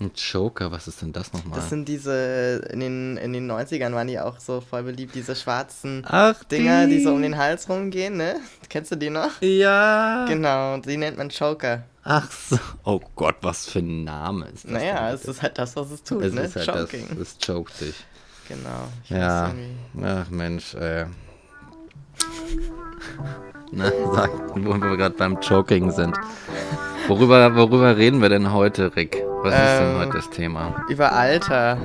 Ein Joker, was ist denn das nochmal? Das sind diese, in den, in den 90ern waren die auch so voll beliebt, diese schwarzen Ach, Dinger, die so um den Hals rumgehen, ne? Kennst du die noch? Ja. Genau, die nennt man Choker. Ach so. Oh Gott, was für ein Name ist das? Naja, es ist halt das, was es tut, es ne? ist halt Choking. das, es choked dich. Genau. Ich Ja. Ach Mensch, ey. Na, sag, wo wir gerade beim Choking sind. Worüber, worüber reden wir denn heute, Rick? Was ist denn Ähm, heute das Thema? Über Alter.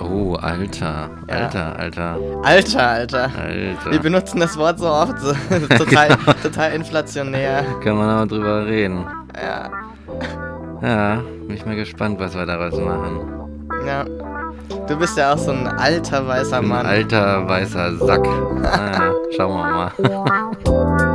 Oh, Alter. Ja. Alter, Alter, Alter, Alter. Alter. Wir benutzen das Wort so oft, so, total, total inflationär. Kann man aber drüber reden. Ja, Ja, bin ich mal gespannt, was wir daraus machen. ja. Du bist ja auch so ein alter weißer Ein Mann. alter weißer Sack. Naja, schauen wir mal.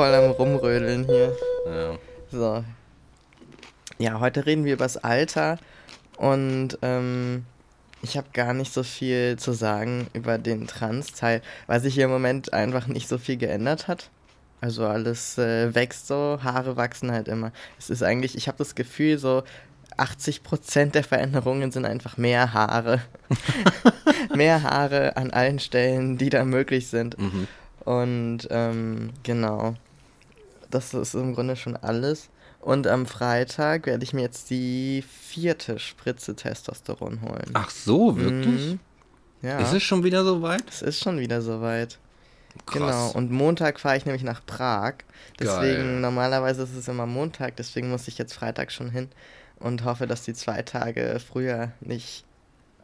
voll am Rumrödeln hier. Ja. So. Ja, heute reden wir über das Alter und ähm, ich habe gar nicht so viel zu sagen über den Trans-Teil, weil sich hier im Moment einfach nicht so viel geändert hat. Also alles äh, wächst so, Haare wachsen halt immer. Es ist eigentlich, ich habe das Gefühl, so 80% der Veränderungen sind einfach mehr Haare. mehr Haare an allen Stellen, die da möglich sind. Mhm. Und ähm, genau, das ist im Grunde schon alles. Und am Freitag werde ich mir jetzt die vierte Spritze Testosteron holen. Ach so, wirklich? Mhm. Ja, Ist es schon wieder so weit? es ist schon wieder soweit. Genau, Krass. und Montag fahre ich nämlich nach Prag. Deswegen, Geil. normalerweise ist es immer Montag, deswegen muss ich jetzt Freitag schon hin und hoffe, dass die zwei Tage früher nicht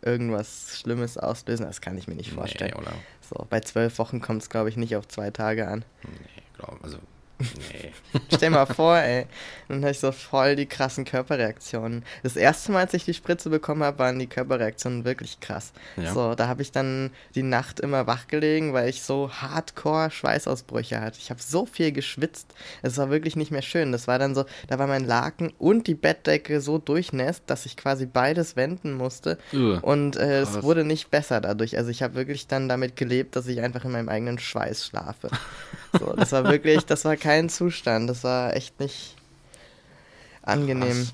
irgendwas Schlimmes auslösen. Das kann ich mir nicht vorstellen. Nee, oder? So, bei zwölf Wochen kommt es, glaube ich, nicht auf zwei Tage an. Nee, glaub, also, nee. Stell mal vor, ey. Dann habe ich so voll die krassen Körperreaktionen. Das erste Mal, als ich die Spritze bekommen habe, waren die Körperreaktionen wirklich krass. Ja. So, da habe ich dann die Nacht immer wach gelegen, weil ich so hardcore Schweißausbrüche hatte. Ich habe so viel geschwitzt. Es war wirklich nicht mehr schön. Das war dann so, da war mein Laken und die Bettdecke so durchnässt, dass ich quasi beides wenden musste. Ugh. Und äh, es wurde nicht besser dadurch. Also ich habe wirklich dann damit gelebt, dass ich einfach in meinem eigenen Schweiß schlafe. So, das war wirklich, das war kein Zustand. Das war echt nicht angenehm.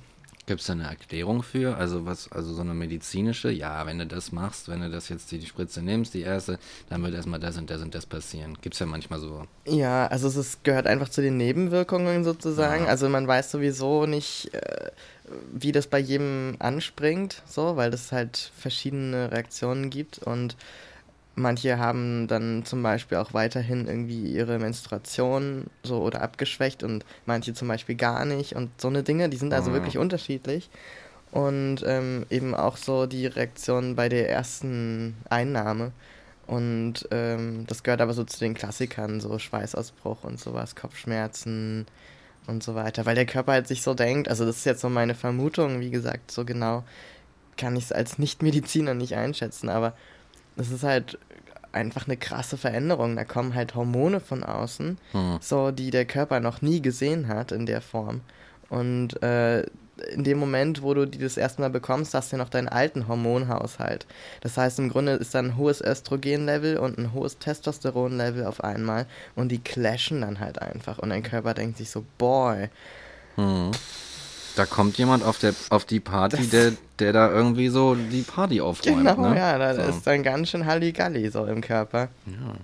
Gibt es da eine Erklärung für? Also was, also so eine medizinische? Ja, wenn du das machst, wenn du das jetzt die, die Spritze nimmst, die erste, dann wird erstmal das und das und das passieren. Gibt es ja manchmal so. Ja, also es ist, gehört einfach zu den Nebenwirkungen sozusagen. Ja. Also man weiß sowieso nicht, äh, wie das bei jedem anspringt, so, weil es halt verschiedene Reaktionen gibt und manche haben dann zum Beispiel auch weiterhin irgendwie ihre Menstruation so oder abgeschwächt und manche zum Beispiel gar nicht und so eine Dinge, die sind also Ah. wirklich unterschiedlich. Und ähm, eben auch so die Reaktion bei der ersten Einnahme. Und ähm, das gehört aber so zu den Klassikern, so Schweißausbruch und sowas, Kopfschmerzen und so weiter. Weil der Körper halt sich so denkt, also das ist jetzt so meine Vermutung, wie gesagt, so genau kann ich es als Nichtmediziner nicht einschätzen, aber es ist halt einfach eine krasse Veränderung. Da kommen halt Hormone von außen, Hm. so die der Körper noch nie gesehen hat in der Form. Und äh, in dem Moment, wo du die das erste Mal bekommst, hast du ja noch deinen alten Hormonhaushalt. Das heißt, im Grunde ist dann ein hohes Östrogenlevel und ein hohes Testosteronlevel auf einmal und die clashen dann halt einfach. Und dein Körper denkt sich so, boy, Hm. Da kommt jemand auf, der, auf die Party, Das- der, der da irgendwie so die Party aufräumt. genau, ne? ja, da so. ist dann ganz schön Halligalli so im Körper. Ja,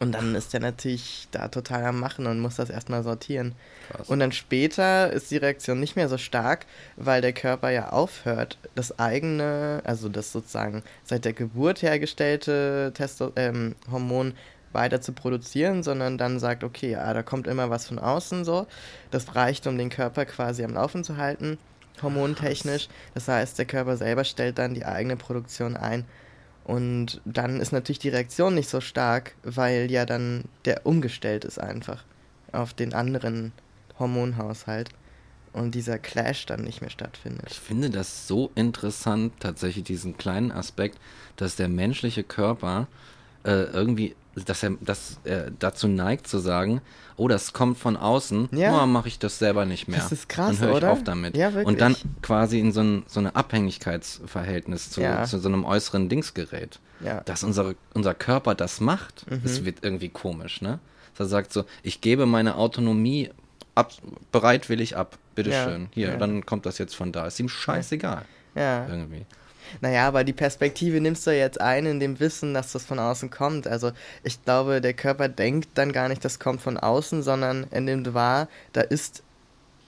Und dann ist der natürlich da total am Machen und muss das erstmal sortieren. krass. Und dann später ist die Reaktion nicht mehr so stark, weil der Körper ja aufhört, das eigene, also das sozusagen seit der Geburt hergestellte Testo ähm, Hormon weiter zu produzieren, sondern dann sagt, okay, ja, da kommt immer was von außen so. Das reicht, um den Körper quasi am Laufen zu halten, hormontechnisch. Das heißt, der Körper selber stellt dann die eigene Produktion ein. Und dann ist natürlich die Reaktion nicht so stark, weil ja dann der umgestellt ist einfach auf den anderen Hormonhaushalt. und dieser Clash dann nicht mehr stattfindet. Ich finde das so interessant, tatsächlich diesen kleinen Aspekt, dass der menschliche Körper äh, irgendwie, dass er, dass er dazu neigt zu sagen, oh, das kommt von außen, Ja. oh, mache ich das selber nicht mehr. Das ist krass, Dann höre ich oder? auf damit. Ja, wirklich. Und dann quasi in so ein, so eine Abhängigkeitsverhältnis zu, Ja. zu so einem äußeren Dingsgerät. Ja. Dass unsere, unser Körper das macht, Mhm. das wird irgendwie komisch, ne? Dass er sagt so, ich gebe meine Autonomie ab, bereitwillig ab, bitteschön. Ja, Hier, dann kommt das jetzt von da. Ist ihm scheißegal. Ja. Irgendwie. Naja, aber die Perspektive nimmst du jetzt ein in dem Wissen, dass das von außen kommt. Also ich glaube, der Körper denkt dann gar nicht, das kommt von außen, sondern er nimmt wahr, da ist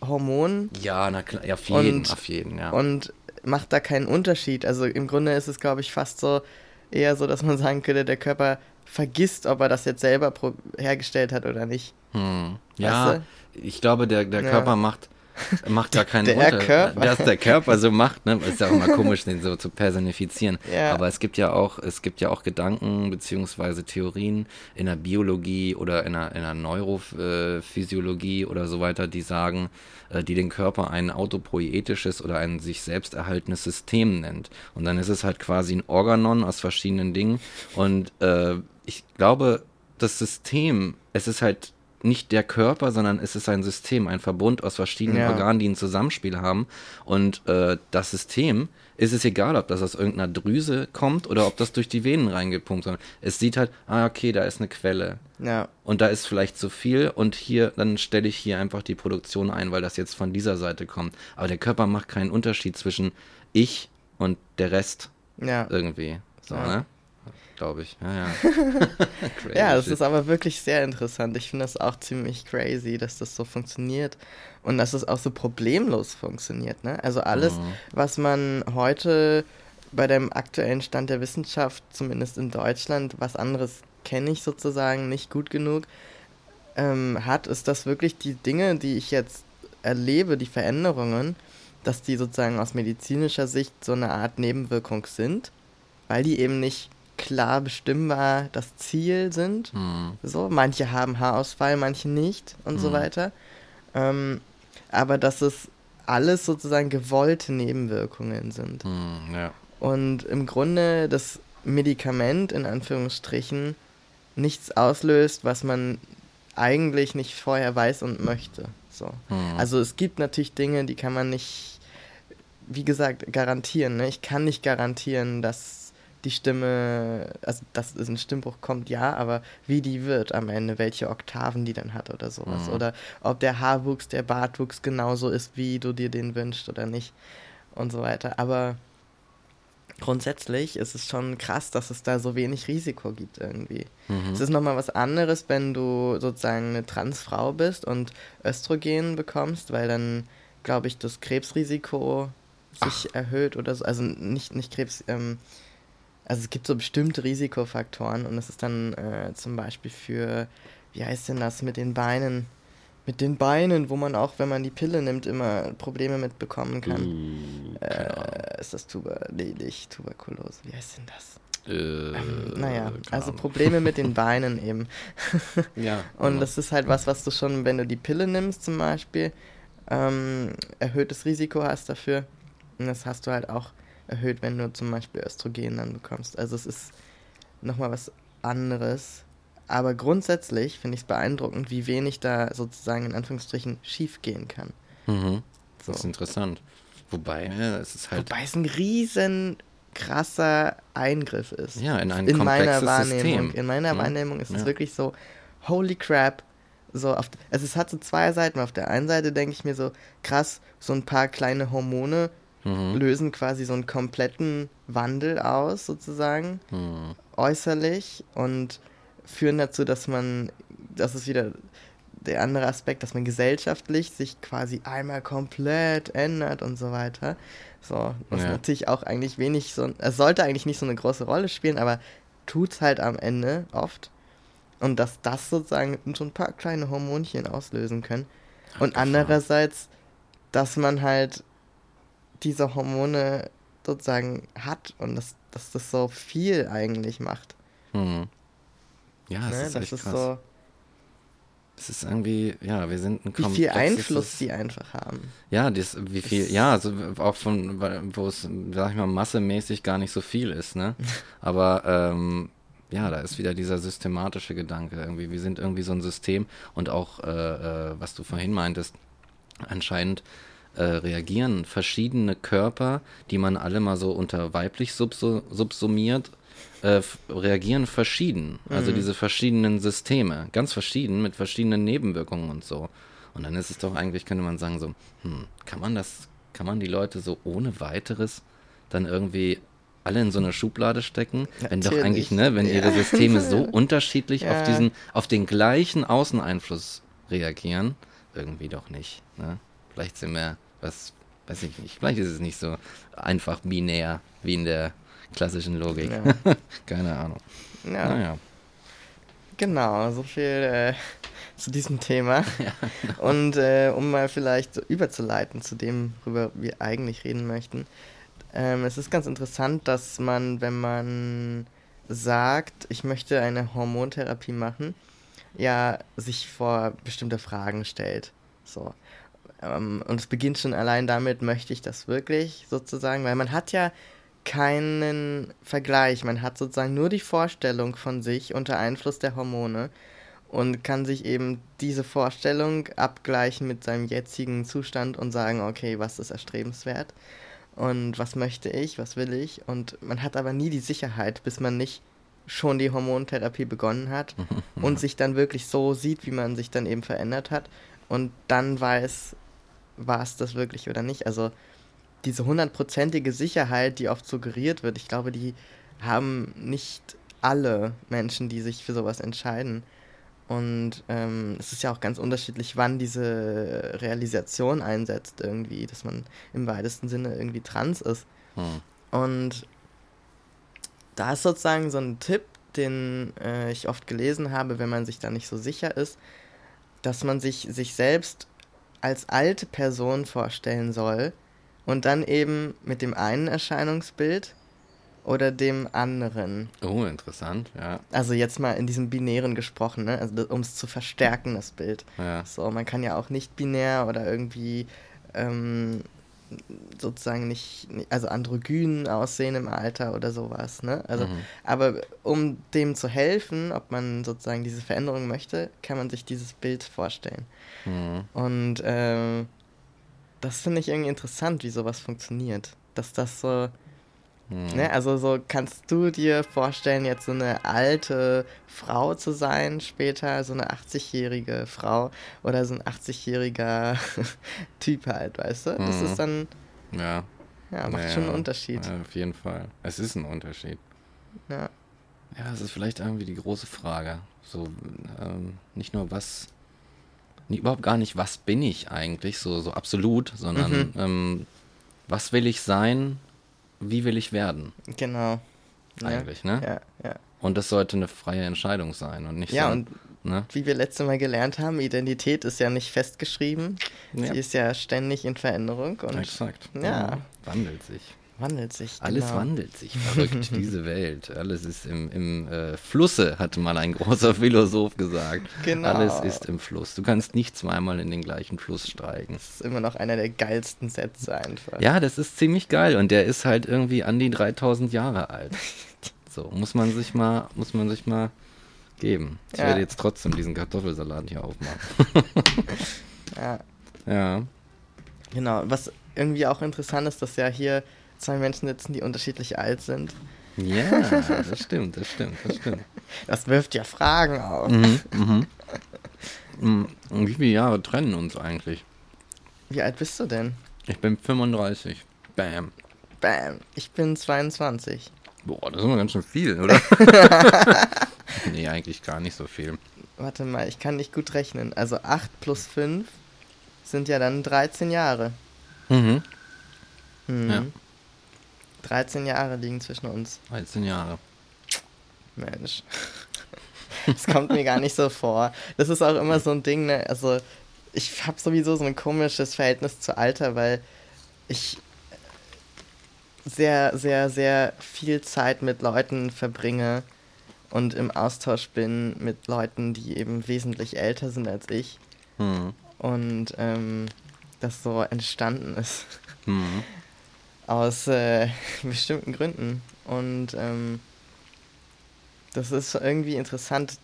Hormon Ja, na klar, ja, auf jeden, Und- auf jeden, ja. und macht da keinen Unterschied. Also im Grunde ist es, glaube ich, fast so eher so, dass man sagen könnte, der Körper vergisst, ob er das jetzt selber hergestellt hat oder nicht. Hm. Ja, Weißt ich glaube, der, der Ja. Körper macht, macht da keinen Der Unter- Körper. Dass der Körper so macht, ne? Ist ja auch immer komisch, den so zu personifizieren. Ja. Aber es gibt ja auch, es gibt ja auch Gedanken beziehungsweise Theorien in der Biologie oder in der, in der Neurophysiologie oder so weiter, die sagen, äh, die den Körper ein autopoietisches oder ein sich selbst erhaltenes System nennt. Und dann ist es halt quasi ein Organon aus verschiedenen Dingen. Und äh, ich glaube, das System, es ist halt nicht der Körper, sondern es ist ein System, ein Verbund aus verschiedenen Ja. Organen, die ein Zusammenspiel haben. Und äh, das System ist es egal, ob das aus irgendeiner Drüse kommt oder ob das durch die Venen reingepumpt wird. Es sieht halt, ah, okay, da ist eine Quelle. Ja, Und da ist vielleicht zu viel und hier, dann stelle ich hier einfach die Produktion ein, weil das jetzt von dieser Seite kommt. Aber der Körper macht keinen Unterschied zwischen ich und der Rest ja. irgendwie. So, Ja. ne? Glaube ich. Ja, ja. Ja, das ist aber wirklich sehr interessant. Ich finde das auch ziemlich crazy, dass das so funktioniert und dass es auch so problemlos funktioniert. Ne? Also alles, Mhm. was man heute bei dem aktuellen Stand der Wissenschaft, zumindest in Deutschland, was anderes kenne ich sozusagen nicht gut genug, ähm, hat, ist das wirklich die Dinge, die ich jetzt erlebe, die Veränderungen, dass die sozusagen aus medizinischer Sicht so eine Art Nebenwirkung sind, weil die eben nicht klar bestimmbar das Ziel sind. Hm. So, manche haben Haarausfall, manche nicht und so Mhm. weiter. Ähm, aber dass es alles sozusagen gewollte Nebenwirkungen sind. Hm, ja. Und im Grunde das Medikament in Anführungsstrichen nichts auslöst, was man eigentlich nicht vorher weiß und möchte. So. Hm. Also es gibt natürlich Dinge, die kann man nicht, wie gesagt, garantieren. Ne? Ich kann nicht garantieren, dass die Stimme, also dass es ein Stimmbruch kommt, ja, aber wie die wird am Ende, welche Oktaven die dann hat oder sowas. Mhm. Oder ob der Haarwuchs, der Bartwuchs genauso ist, wie du dir den wünschst oder nicht und so weiter. Aber grundsätzlich ist es schon krass, dass es da so wenig Risiko gibt irgendwie. Mhm. Es ist nochmal was anderes, wenn du sozusagen eine Transfrau bist und Östrogen bekommst, weil dann, glaube ich, das Krebsrisiko sich erhöht oder so. Also nicht, nicht Krebs, ähm, also es gibt so bestimmte Risikofaktoren und es ist dann äh, zum Beispiel für, wie heißt denn das, mit den Beinen, mit den Beinen, wo man auch, wenn man die Pille nimmt, immer Probleme mitbekommen kann. Ahnung. Äh, ist das Tuber, nee, nicht Tuberkulose, wie heißt denn das? Äh, Naja, keine also. Probleme mit den Beinen eben. Ja. Und ja. das ist halt was, was du schon, wenn du die Pille nimmst zum Beispiel, ähm, erhöhtes Risiko hast dafür. Und das hast du halt auch erhöht, wenn du zum Beispiel Östrogen dann bekommst. Also es ist nochmal was anderes. Aber grundsätzlich finde ich es beeindruckend, wie wenig da sozusagen in Anführungsstrichen schief gehen kann. Mhm. So. Das ist interessant. Wobei, ja, es ist halt Wobei es ein riesen krasser Eingriff ist. ja, in ein in meiner komplexes Wahrnehmung. System. In meiner ne? Wahrnehmung ist es Ja. wirklich so, holy crap. So auf, also es hat so zwei Seiten. Auf der einen Seite denke ich mir so, krass, so ein paar kleine Hormone Mhm. lösen quasi so einen kompletten Wandel aus, sozusagen, Mhm. äußerlich und führen dazu, dass man, das ist wieder der andere Aspekt, dass man gesellschaftlich sich quasi einmal komplett ändert und so weiter. So, was Ja. natürlich auch eigentlich wenig so, es sollte eigentlich nicht so eine große Rolle spielen, aber tut's halt am Ende oft. Und dass das sozusagen so ein paar kleine Hormonchen auslösen können. Und andererseits, dass man halt diese Hormone sozusagen hat und dass, dass das so viel eigentlich macht. Mhm. Ja, das Ne? ist Das echt ist krass. so. es ist irgendwie, ja, wir sind ein Wie viel Einfluss die einfach haben. Ja, das, wie viel, ja, also auch von, wo es, sag ich mal, massemäßig gar nicht so viel ist, ne? Aber ähm, ja, da ist wieder dieser systematische Gedanke irgendwie. Wir sind irgendwie so ein System und auch, äh, äh, was du vorhin meintest, anscheinend äh, reagieren verschiedene Körper, die man alle mal so unter weiblich subsumiert, äh, reagieren verschieden. Also mhm. diese verschiedenen Systeme, ganz verschieden, mit verschiedenen Nebenwirkungen und so. Und dann ist es doch eigentlich, könnte man sagen, so, hm, kann man das, kann man die Leute so ohne weiteres dann irgendwie alle in so eine Schublade stecken, Natürlich. wenn doch eigentlich, ne, wenn ja. ihre Systeme so unterschiedlich ja. auf diesen, auf den gleichen Außeneinfluss reagieren, irgendwie doch nicht. Ne? Vielleicht sind wir, was, weiß ich nicht, vielleicht ist es nicht so einfach binär wie in der klassischen Logik. Ja. Keine Ahnung. Ja. Naja. Genau, so viel äh, zu diesem Thema. Ja. Und äh, um mal vielleicht so überzuleiten zu dem, worüber wir eigentlich reden möchten. Ähm, es ist ganz interessant, dass man, wenn man sagt, ich möchte eine Hormontherapie machen, ja, sich vor bestimmte Fragen stellt. So. Ähm, und es beginnt schon allein damit, möchte ich das wirklich sozusagen, weil man hat ja keinen Vergleich, man hat sozusagen nur die Vorstellung von sich unter Einfluss der Hormone und kann sich eben diese Vorstellung abgleichen mit seinem jetzigen Zustand und sagen, okay, was ist erstrebenswert und was möchte ich, was will ich? Und man hat aber nie die Sicherheit, bis man nicht schon die Hormontherapie begonnen hat und sich dann wirklich so sieht, wie man sich dann eben verändert hat. Und dann weiß, war es das wirklich oder nicht. Also diese hundertprozentige Sicherheit, die oft suggeriert wird, ich glaube, die haben nicht alle Menschen, die sich für sowas entscheiden. Und ähm, es ist ja auch ganz unterschiedlich, wann diese Realisation einsetzt, irgendwie, dass man im weitesten Sinne irgendwie trans ist. Hm. Und da ist sozusagen so ein Tipp, den äh, ich oft gelesen habe, wenn man sich da nicht so sicher ist, dass man sich, sich selbst als alte Person vorstellen soll und dann eben mit dem einen Erscheinungsbild oder dem anderen. Oh, interessant, ja. Also jetzt mal in diesem Binären gesprochen, ne? Also um es zu verstärken, das Bild. Ja. So, man kann ja auch nicht binär oder irgendwie ähm, sozusagen nicht, also androgyn aussehen im Alter oder sowas, ne? Also, mhm. aber um dem zu helfen, ob man sozusagen diese Veränderung möchte, kann man sich dieses Bild vorstellen. Mhm. Und ähm, das finde ich irgendwie interessant, wie sowas funktioniert. Dass das so hm. Ne, also so kannst du dir vorstellen, jetzt so eine alte Frau zu sein später, so eine 80-jährige Frau oder so ein 80-jähriger Typ halt, weißt du? Das hm. ist dann. Ja. Ja, macht naja, schon einen Unterschied. Ja, auf jeden Fall. Es ist ein Unterschied. Ja. Ja, das ist vielleicht irgendwie die große Frage. So, ähm, nicht nur was, nicht, überhaupt gar nicht, was bin ich eigentlich, so, so absolut, sondern mhm. ähm, was will ich sein wie will ich werden? Genau. Eigentlich, ja. ne? Ja, ja. Und das sollte eine freie Entscheidung sein und nicht ja, so. Und ne? wie wir letztes Mal gelernt haben, Identität ist ja nicht festgeschrieben. Ja. Sie ist ja ständig in Veränderung. Und, Exakt. Ja. Wandelt sich wandelt sich. Alles genau. wandelt sich, verrückt, diese Welt. Alles ist im, im äh, Flusse, hat mal ein großer Philosoph gesagt. Genau. Alles ist im Fluss. Du kannst nicht zweimal in den gleichen Fluss steigen. Das ist immer noch einer der geilsten Sätze einfach. Ja, das ist ziemlich geil und der ist halt irgendwie an die 3000 Jahre alt. So, muss man sich mal, muss man sich mal geben. Ich ja. werde jetzt trotzdem diesen Kartoffelsalat hier aufmachen. ja. Ja. Genau, was irgendwie auch interessant ist, dass ja hier zwei Menschen sitzen, die unterschiedlich alt sind. Ja, das stimmt, das stimmt, das stimmt. Das wirft ja Fragen auf. Mhm, mhm. mhm. Wie viele Jahre trennen uns eigentlich? Wie alt bist du denn? Ich bin 35. Bam. Bam. Ich bin 22. Boah, das ist immer ganz schön viel, oder? nee, eigentlich gar nicht so viel. Warte mal, ich kann nicht gut rechnen. Also 8 plus 5 sind ja dann 13 Jahre. Mhm. mhm. Ja. 13 Jahre liegen zwischen uns. 13 Jahre. Mensch. Das kommt mir gar nicht so vor. Das ist auch immer so ein Ding, ne? Also, ich habe sowieso so ein komisches Verhältnis zu Alter, weil ich sehr, sehr, sehr viel Zeit mit Leuten verbringe, und im Austausch bin mit Leuten, die eben wesentlich älter sind als ich. Mhm. Und ähm, das so entstanden ist. Mhm. Aus äh, bestimmten Gründen. Und ähm, das ist irgendwie interessant,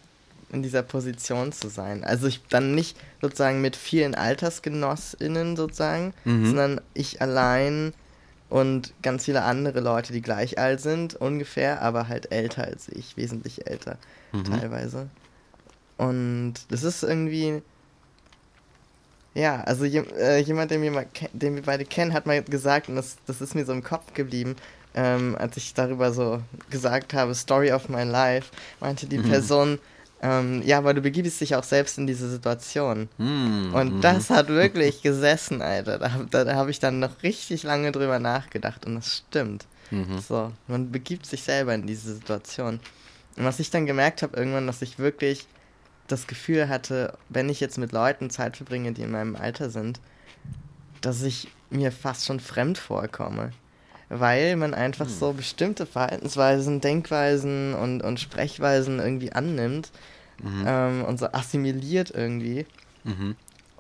in dieser Position zu sein. Also ich dann nicht sozusagen mit vielen AltersgenossInnen sozusagen, Mhm. sondern ich allein und ganz viele andere Leute, die gleich alt sind, ungefähr, aber halt älter als ich, wesentlich älter Mhm. teilweise. Und das ist irgendwie. Ja, also je, äh, jemand, den wir, mal, den wir beide kennen, hat mal gesagt, und das, das ist mir so im Kopf geblieben, ähm, als ich darüber so gesagt habe, Story of my life, meinte die Mhm. Person, ähm, ja, aber du begibst dich auch selbst in diese Situation. Mhm. Und Mhm. das hat wirklich gesessen, Alter. Da, da, da habe ich dann noch richtig lange drüber nachgedacht und das stimmt. Mhm. So, man begibt sich selber in diese Situation. Und was ich dann gemerkt habe irgendwann, dass ich wirklich das Gefühl hatte, wenn ich jetzt mit Leuten Zeit verbringe, die in meinem Alter sind, dass ich mir fast schon fremd vorkomme. Weil man einfach Hm. so bestimmte Verhaltensweisen, Denkweisen und, und Sprechweisen irgendwie annimmt Mhm. ähm, und so assimiliert irgendwie. Mhm.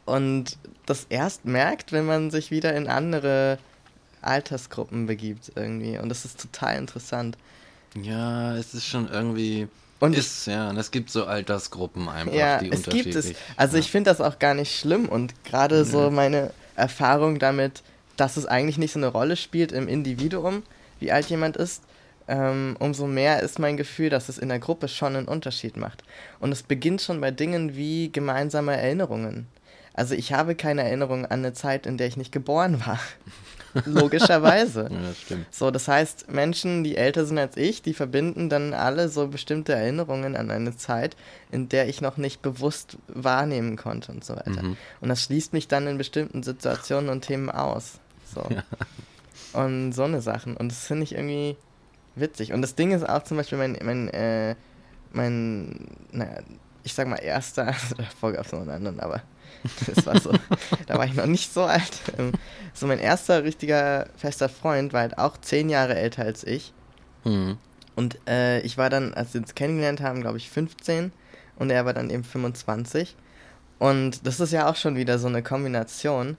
Und das erst merkt, wenn man sich wieder in andere Altersgruppen begibt irgendwie. Und das ist total interessant. Ja, es ist schon irgendwie. Und ist, ja, und es gibt so Altersgruppen einfach, ja, die es gibt es. unterschiedlich. Also ja. ich finde das auch gar nicht schlimm und gerade so meine Erfahrung damit, dass es eigentlich nicht so eine Rolle spielt im Individuum, wie alt jemand ist, ähm, umso mehr ist mein Gefühl, dass es in der Gruppe schon einen Unterschied macht. Und es beginnt schon bei Dingen wie gemeinsame Erinnerungen. Also ich habe keine Erinnerung an eine Zeit, in der ich nicht geboren war. Logischerweise. Ja, das stimmt. So, das heißt, Menschen, die älter sind als ich, die verbinden dann alle so bestimmte Erinnerungen an eine Zeit, in der ich noch nicht bewusst wahrnehmen konnte und so weiter. Mhm. Und das schließt mich dann in bestimmten Situationen und Themen aus. So. Ja. Und so eine Sachen. Und das finde ich irgendwie witzig. Und das Ding ist auch zum Beispiel mein, mein, äh, mein, naja, ich sag mal erster, also davor gab es noch einen anderen, aber das war so, da war ich noch nicht so alt. Ähm, So mein erster richtiger fester Freund war halt auch zehn Jahre älter als ich. Mhm. Und äh, ich war dann, als wir uns kennengelernt haben, glaube ich 15 und er war dann eben 25. Und das ist ja auch schon wieder so eine Kombination,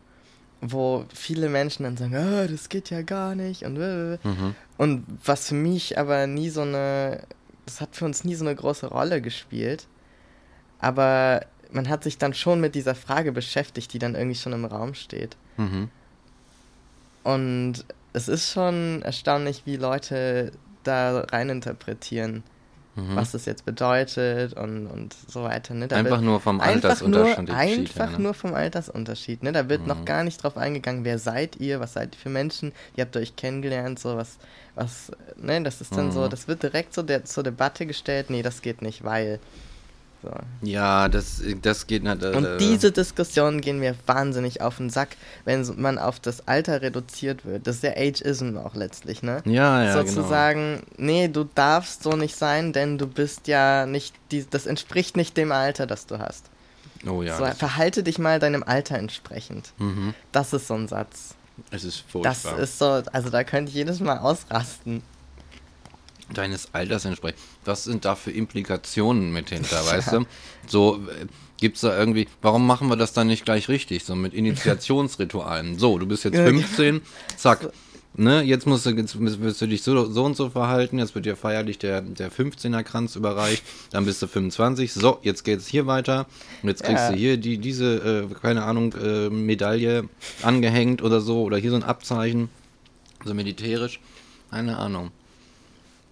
wo viele Menschen dann sagen, ah, das geht ja gar nicht und äh. Mhm. und was für mich aber nie so eine, das hat für uns nie so eine große Rolle gespielt. Aber man hat sich dann schon mit dieser Frage beschäftigt, die dann irgendwie schon im Raum steht. Mhm. Und es ist schon erstaunlich, wie Leute da reininterpretieren, Mhm. was das jetzt bedeutet und, und so weiter. Ne? Einfach nur vom einfach Altersunterschied. nur, her, einfach ne? nur vom Altersunterschied. Ne? Da wird noch Mhm. gar nicht drauf eingegangen, wer seid ihr, was seid ihr für Menschen, ihr habt euch kennengelernt, so was, was, ne, das ist dann so, Mhm. das wird direkt so der, zur Debatte gestellt, nee, das geht nicht, weil. So. Ja, das, das geht nicht. Äh, Und diese Diskussionen gehen mir wahnsinnig auf den Sack, wenn man auf das Alter reduziert wird. Das ist der Ageism auch letztlich, ne? Ja, ja, sozusagen, nee, du darfst so nicht sein, denn du bist ja nicht, die, das entspricht nicht dem Alter, das du hast. genau. Oh ja, so, das, verhalte dich mal deinem Alter entsprechend. mhm. Das ist so ein Satz. es ist Das furchtbar. ist so, also da könnte ich jedes Mal ausrasten. Deines Alters entsprechend. Was sind da für Implikationen mit hinter, weißt du? So, äh, gibt's da irgendwie, warum machen wir das dann nicht gleich richtig? So mit Initiationsritualen. So, du bist jetzt Ja, 15, zack. Ne, jetzt musst du, jetzt wirst du dich so, so und so verhalten, jetzt wird dir feierlich der, der 15er Kranz überreicht, dann bist du 25, so, jetzt geht's hier weiter und jetzt kriegst Ja. du hier die, diese, äh, keine Ahnung, äh, Medaille angehängt oder so, oder hier so ein Abzeichen, so militärisch, keine Ahnung.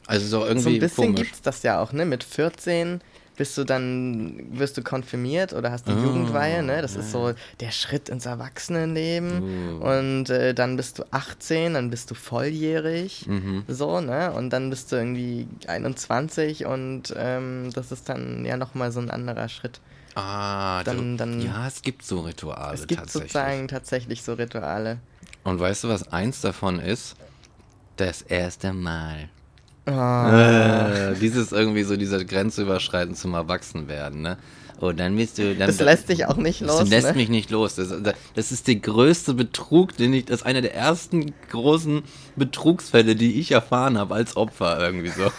Also so irgendwie So ein bisschen komisch. gibt's das ja auch, ne? Mit 14 bist du dann, wirst du konfirmiert oder hast die Ah, Jugendweihe, ne? Das ja, ist so der Schritt ins Erwachsenenleben. Uh. Und äh, dann bist du 18, dann bist du volljährig. Mhm. So, ne? Und dann bist du irgendwie 21 und ähm, das ist dann ja nochmal so ein anderer Schritt. Ah, Dann- du, dann- ja, es gibt so Rituale es gibt tatsächlich. sozusagen tatsächlich so Rituale. Und weißt du, was eins davon ist? Das erste Mal. Äh, dieses irgendwie so dieser Grenze überschreiten zum Erwachsenwerden, ne? Oh, dann bist du. Dann, Das lässt dich auch nicht los. Das lässt ne? mich nicht los. Das, das ist der größte Betrug, den ich. Das ist einer der ersten großen Betrugsfälle, die ich erfahren habe als Opfer irgendwie so.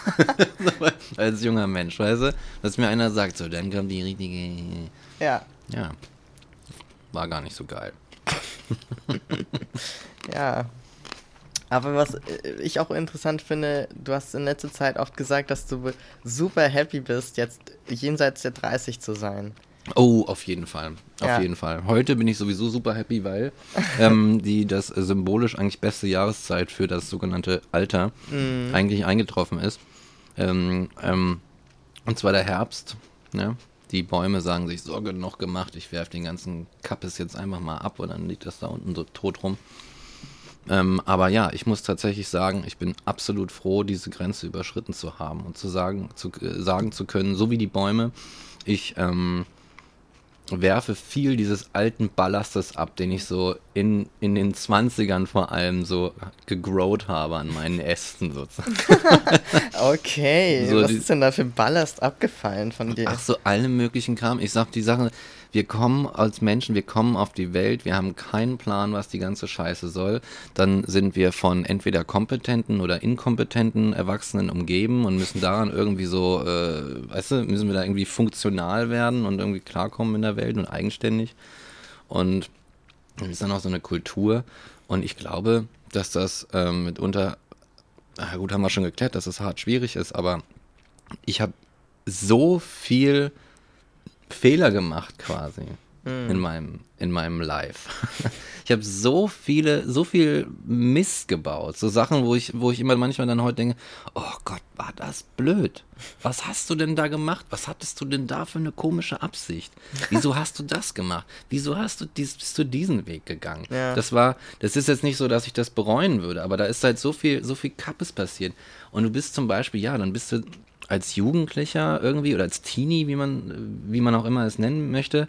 als junger Mensch, weißt du? Dass mir einer sagt, so, dann kommt die richtige. Ja, Ja. War gar nicht so geil. ja. Aber was äh, ich auch interessant finde, du hast in letzter Zeit oft gesagt, dass du super happy bist, jetzt jenseits der 30 zu sein. Oh, auf jeden Fall. Auf Ja. jeden Fall. Heute bin ich sowieso super happy, weil ähm, die das symbolisch eigentlich beste Jahreszeit für das sogenannte Alter Mhm. eigentlich eingetroffen ist. Ähm, ähm, und zwar der Herbst. Ne? Die Bäume sagen sich, so genug gemacht, ich werfe den ganzen Kappes jetzt einfach mal ab und dann liegt das da unten so tot rum. Ähm, aber ja, ich muss tatsächlich sagen, ich bin absolut froh, diese Grenze überschritten zu haben und zu sagen, zu, äh, sagen zu können, so wie die Bäume, ich ähm, werfe viel dieses alten Ballastes ab, den ich so in, in den 20ern vor allem so gegrowt habe an meinen Ästen sozusagen. Okay, So was die- ist denn da für Ballast abgefallen von dir? Ach so, alle möglichen Kram. Ich sag die Sache, wir kommen als Menschen, wir kommen auf die Welt, wir haben keinen Plan, was die ganze Scheiße soll. Dann sind wir von entweder kompetenten oder inkompetenten Erwachsenen umgeben und müssen daran irgendwie so, äh, weißt du, müssen wir da irgendwie funktional werden und irgendwie klarkommen in der Welt und eigenständig. Und dann ist dann auch so eine Kultur. Und ich glaube, dass das ähm, mitunter, na gut, haben wir schon geklärt, dass es hart schwierig ist, aber ich habe so viel Fehler gemacht quasi in meinem in meinem Life. ich habe so viele so viel Mist gebaut, so Sachen, wo ich wo ich immer manchmal dann heute denke, oh Gott, war das blöd. Was hast du denn da gemacht? Was hattest du denn da für eine komische Absicht? Wieso hast du das gemacht? Wieso hast du dies, bist du diesen Weg gegangen? Ja. Das war das ist jetzt nicht so, dass ich das bereuen würde, aber da ist halt so viel so viel Kappes passiert und du bist zum Beispiel ja, dann bist du als Jugendlicher irgendwie oder als Teenie, wie man, wie man auch immer es nennen möchte,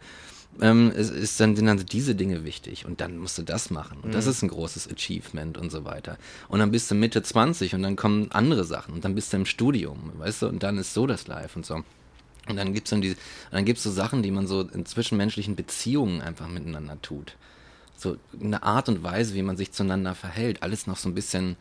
ähm, es ist dann, sind dann diese Dinge wichtig und dann musst du das machen und das ist ein großes Achievement und so weiter. Und dann bist du Mitte 20 und dann kommen andere Sachen und dann bist du im Studium, weißt du, und dann ist so das Live und so. Und dann gibt's dann die, dann gibt's so Sachen, die man so in zwischenmenschlichen Beziehungen einfach miteinander tut. So eine Art und Weise, wie man sich zueinander verhält, alles noch so ein bisschen,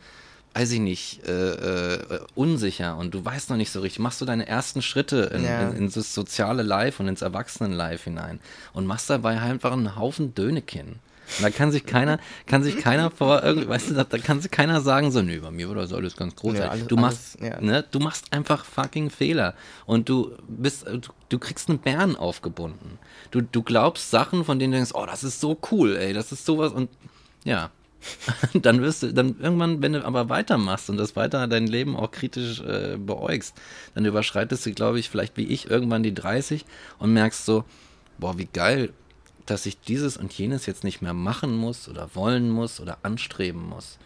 weiß ich nicht, äh, äh, unsicher und du weißt noch nicht so richtig. Machst du deine ersten Schritte in, Ja. in, in das soziale Life und ins Erwachsenen-Life hinein und machst dabei einfach einen Haufen Dönekin. Und da kann sich keiner, kann sich keiner vor irgendwie, weißt du, da, da kann sich keiner sagen, so, nö, bei mir war das alles ganz großartig. Ja, alles- du machst, alles, ja. ne, du machst einfach fucking Fehler und du bist, du, du kriegst einen Bären aufgebunden. Du, du glaubst Sachen, von denen du denkst, oh, das ist so cool, ey, das ist sowas und ja. dann wirst du, dann irgendwann, wenn du aber weitermachst und das weiter dein Leben auch kritisch äh, beäugst, dann überschreitest du, glaube ich, vielleicht wie ich irgendwann die 30 und merkst so, boah, wie geil, dass ich dieses und jenes jetzt nicht mehr machen muss oder wollen muss oder anstreben muss,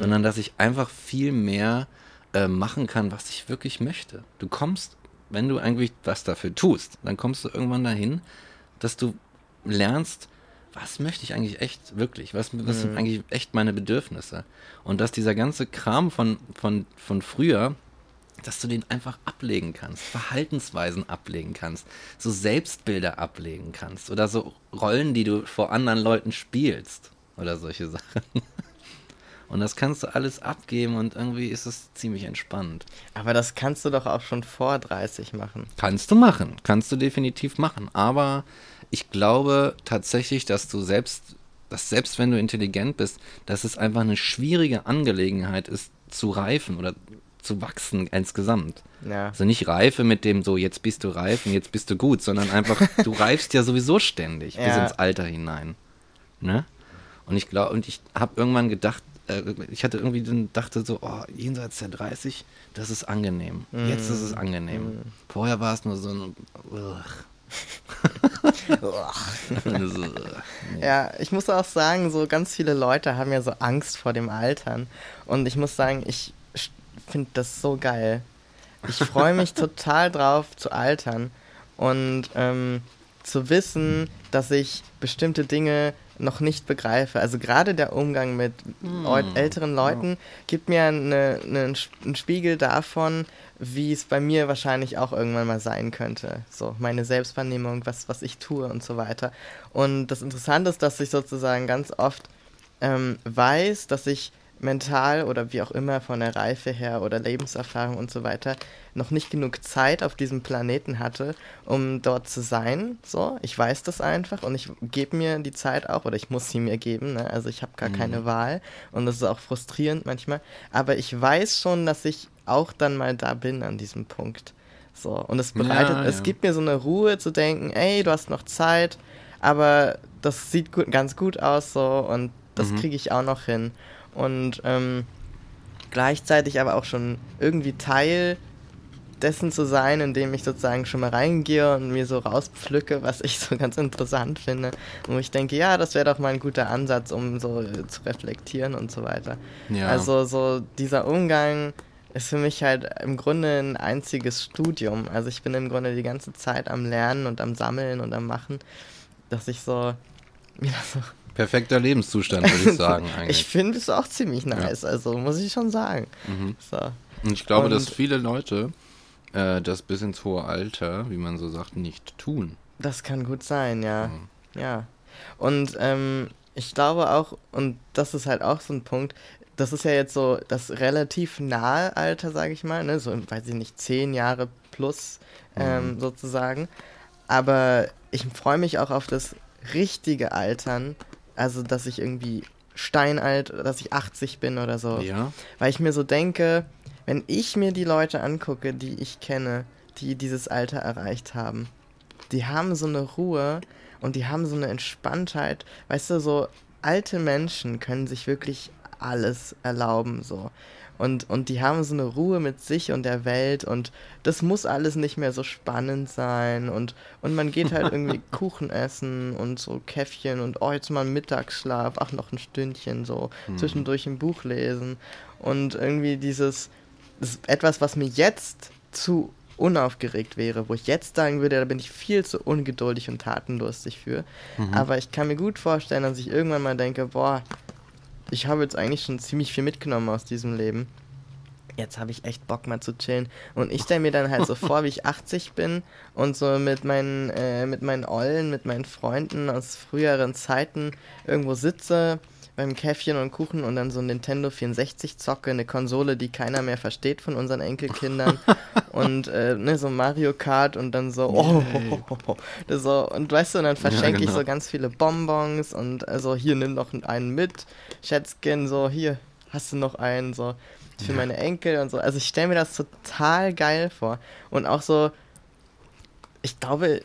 sondern dass ich einfach viel mehr äh, machen kann, was ich wirklich möchte. Du kommst, wenn du eigentlich was dafür tust, dann kommst du irgendwann dahin, dass du lernst, was möchte ich eigentlich echt wirklich? Was, was sind eigentlich echt meine Bedürfnisse? Und dass dieser ganze Kram von, von, von früher, dass du den einfach ablegen kannst, Verhaltensweisen ablegen kannst, so Selbstbilder ablegen kannst oder so Rollen, die du vor anderen Leuten spielst oder solche Sachen. Und das kannst du alles abgeben und irgendwie ist es ziemlich entspannt. Aber das kannst du doch auch schon vor 30 machen. Kannst du machen, kannst du definitiv machen. Aber ich glaube tatsächlich, dass du selbst, dass selbst wenn du intelligent bist, dass es einfach eine schwierige Angelegenheit ist, zu reifen oder zu wachsen insgesamt. Ja. Also nicht Reife mit dem so, jetzt bist du reif und jetzt bist du gut, sondern einfach, du reifst ja sowieso ständig bis Ja. ins Alter hinein. Ne? Und ich glaube, und ich habe irgendwann gedacht, äh, ich hatte irgendwie dann dachte so, oh, jenseits der 30, das ist angenehm. Jetzt ist es Mm. angenehm. Vorher war es nur so ein. Ja, ich muss auch sagen, so ganz viele Leute haben ja so Angst vor dem Altern. Und ich muss sagen, ich finde das so geil. Ich freue mich total drauf zu altern und ähm, zu wissen, dass ich bestimmte Dinge noch nicht begreife. Also gerade der Umgang mit mm, älteren Leuten ja. gibt mir eine, eine, einen Spiegel davon, wie es bei mir wahrscheinlich auch irgendwann mal sein könnte. So, meine Selbstwahrnehmung, was, was ich tue und so weiter. Und das Interessante ist, dass ich sozusagen ganz oft ähm, weiß, dass ich mental oder wie auch immer von der Reife her oder Lebenserfahrung und so weiter noch nicht genug Zeit auf diesem Planeten hatte, um dort zu sein. So, ich weiß das einfach und ich gebe mir die Zeit auch oder ich muss sie mir geben. Ne? Also ich habe gar mhm. keine Wahl und das ist auch frustrierend manchmal. Aber ich weiß schon, dass ich auch dann mal da bin an diesem Punkt. So und es bereitet, ja, ja. es gibt mir so eine Ruhe zu denken, ey, du hast noch Zeit, aber das sieht gut, ganz gut aus so und das mhm. kriege ich auch noch hin und ähm, gleichzeitig aber auch schon irgendwie Teil dessen zu sein, indem ich sozusagen schon mal reingehe und mir so rauspflücke, was ich so ganz interessant finde. Und ich denke, ja, das wäre doch mal ein guter Ansatz, um so zu reflektieren und so weiter. Ja. Also so dieser Umgang ist für mich halt im Grunde ein einziges Studium. Also ich bin im Grunde die ganze Zeit am Lernen und am Sammeln und am Machen, dass ich so mir so perfekter Lebenszustand, würde ich sagen. Eigentlich. ich finde es auch ziemlich nice, ja. also muss ich schon sagen. Mhm. So. Und ich glaube, Und dass viele Leute äh, das bis ins hohe Alter, wie man so sagt, nicht tun. Das kann gut sein, ja. Mhm. Ja. Und ähm, ich glaube auch, und das ist halt auch so ein Punkt, das ist ja jetzt so das relativ nahe Alter, sage ich mal, ne? so, weiß ich nicht, zehn Jahre plus ähm, mhm. sozusagen. Aber ich freue mich auch auf das richtige Altern, also, dass ich irgendwie steinalt, dass ich 80 bin oder so. Ja. Weil ich mir so denke, wenn ich mir die Leute angucke, die ich kenne, die dieses Alter erreicht haben, die haben so eine Ruhe und die haben so eine Entspanntheit. Weißt du, so alte Menschen können sich wirklich alles erlauben, so. Und, und die haben so eine Ruhe mit sich und der Welt und das muss alles nicht mehr so spannend sein und, und man geht halt irgendwie Kuchen essen und so Käffchen und oh, jetzt mal ein Mittagsschlaf, ach, noch ein Stündchen so, mhm. zwischendurch ein Buch lesen und irgendwie dieses, etwas, was mir jetzt zu unaufgeregt wäre, wo ich jetzt sagen würde, da bin ich viel zu ungeduldig und tatenlustig für. Mhm. Aber ich kann mir gut vorstellen, dass ich irgendwann mal denke, boah, ich habe jetzt eigentlich schon ziemlich viel mitgenommen aus diesem Leben. Jetzt habe ich echt Bock mal zu chillen. Und ich stelle mir dann halt so vor, wie ich 80 bin und so mit meinen, äh, mit meinen Ollen, mit meinen Freunden aus früheren Zeiten irgendwo sitze beim Käffchen und Kuchen und dann so ein Nintendo 64 zocke, eine Konsole, die keiner mehr versteht von unseren Enkelkindern und äh, ne, so Mario Kart und dann so, oh, oh, oh, oh, so und weißt du, und dann verschenke ja, genau. ich so ganz viele Bonbons und also hier nimm noch einen mit, Schätzchen, so hier hast du noch einen, so für ja. meine Enkel und so. Also ich stelle mir das total geil vor und auch so, ich glaube,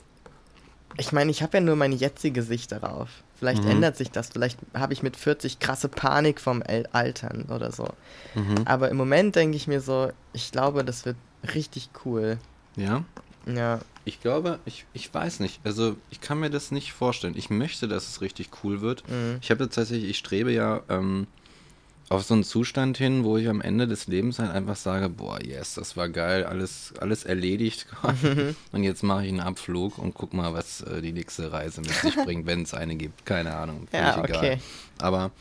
ich meine, ich habe ja nur meine jetzige Sicht darauf. Vielleicht mhm. ändert sich das. Vielleicht habe ich mit 40 krasse Panik vom Altern oder so. Mhm. Aber im Moment denke ich mir so, ich glaube, das wird richtig cool. Ja? Ja. Ich glaube, ich, ich weiß nicht. Also, ich kann mir das nicht vorstellen. Ich möchte, dass es richtig cool wird. Mhm. Ich habe tatsächlich, ich strebe ja ähm, auf so einen Zustand hin, wo ich am Ende des Lebens halt einfach sage, boah, yes, das war geil, alles, alles erledigt. und jetzt mache ich einen Abflug und guck mal, was äh, die nächste Reise mit sich bringt, wenn es eine gibt. Keine Ahnung, ja, okay. egal. Aber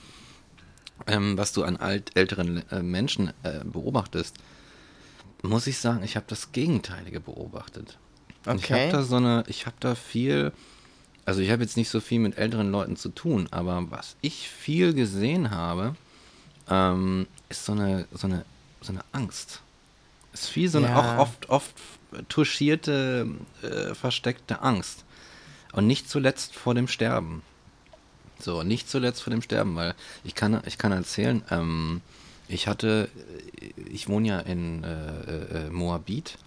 ähm, was du an alt, älteren äh, Menschen äh, beobachtest, muss ich sagen, ich habe das Gegenteilige beobachtet. Okay. Ich habe da so eine, ich habe da viel, also ich habe jetzt nicht so viel mit älteren Leuten zu tun, aber was ich viel gesehen habe, ähm, ist so eine, so eine, so eine Angst. Ist viel so eine ja. auch oft, oft touchierte, äh, versteckte Angst. Und nicht zuletzt vor dem Sterben. So, nicht zuletzt vor dem Sterben, weil ich kann, ich kann erzählen, ähm, ich hatte, ich wohne ja in äh, äh, Moabit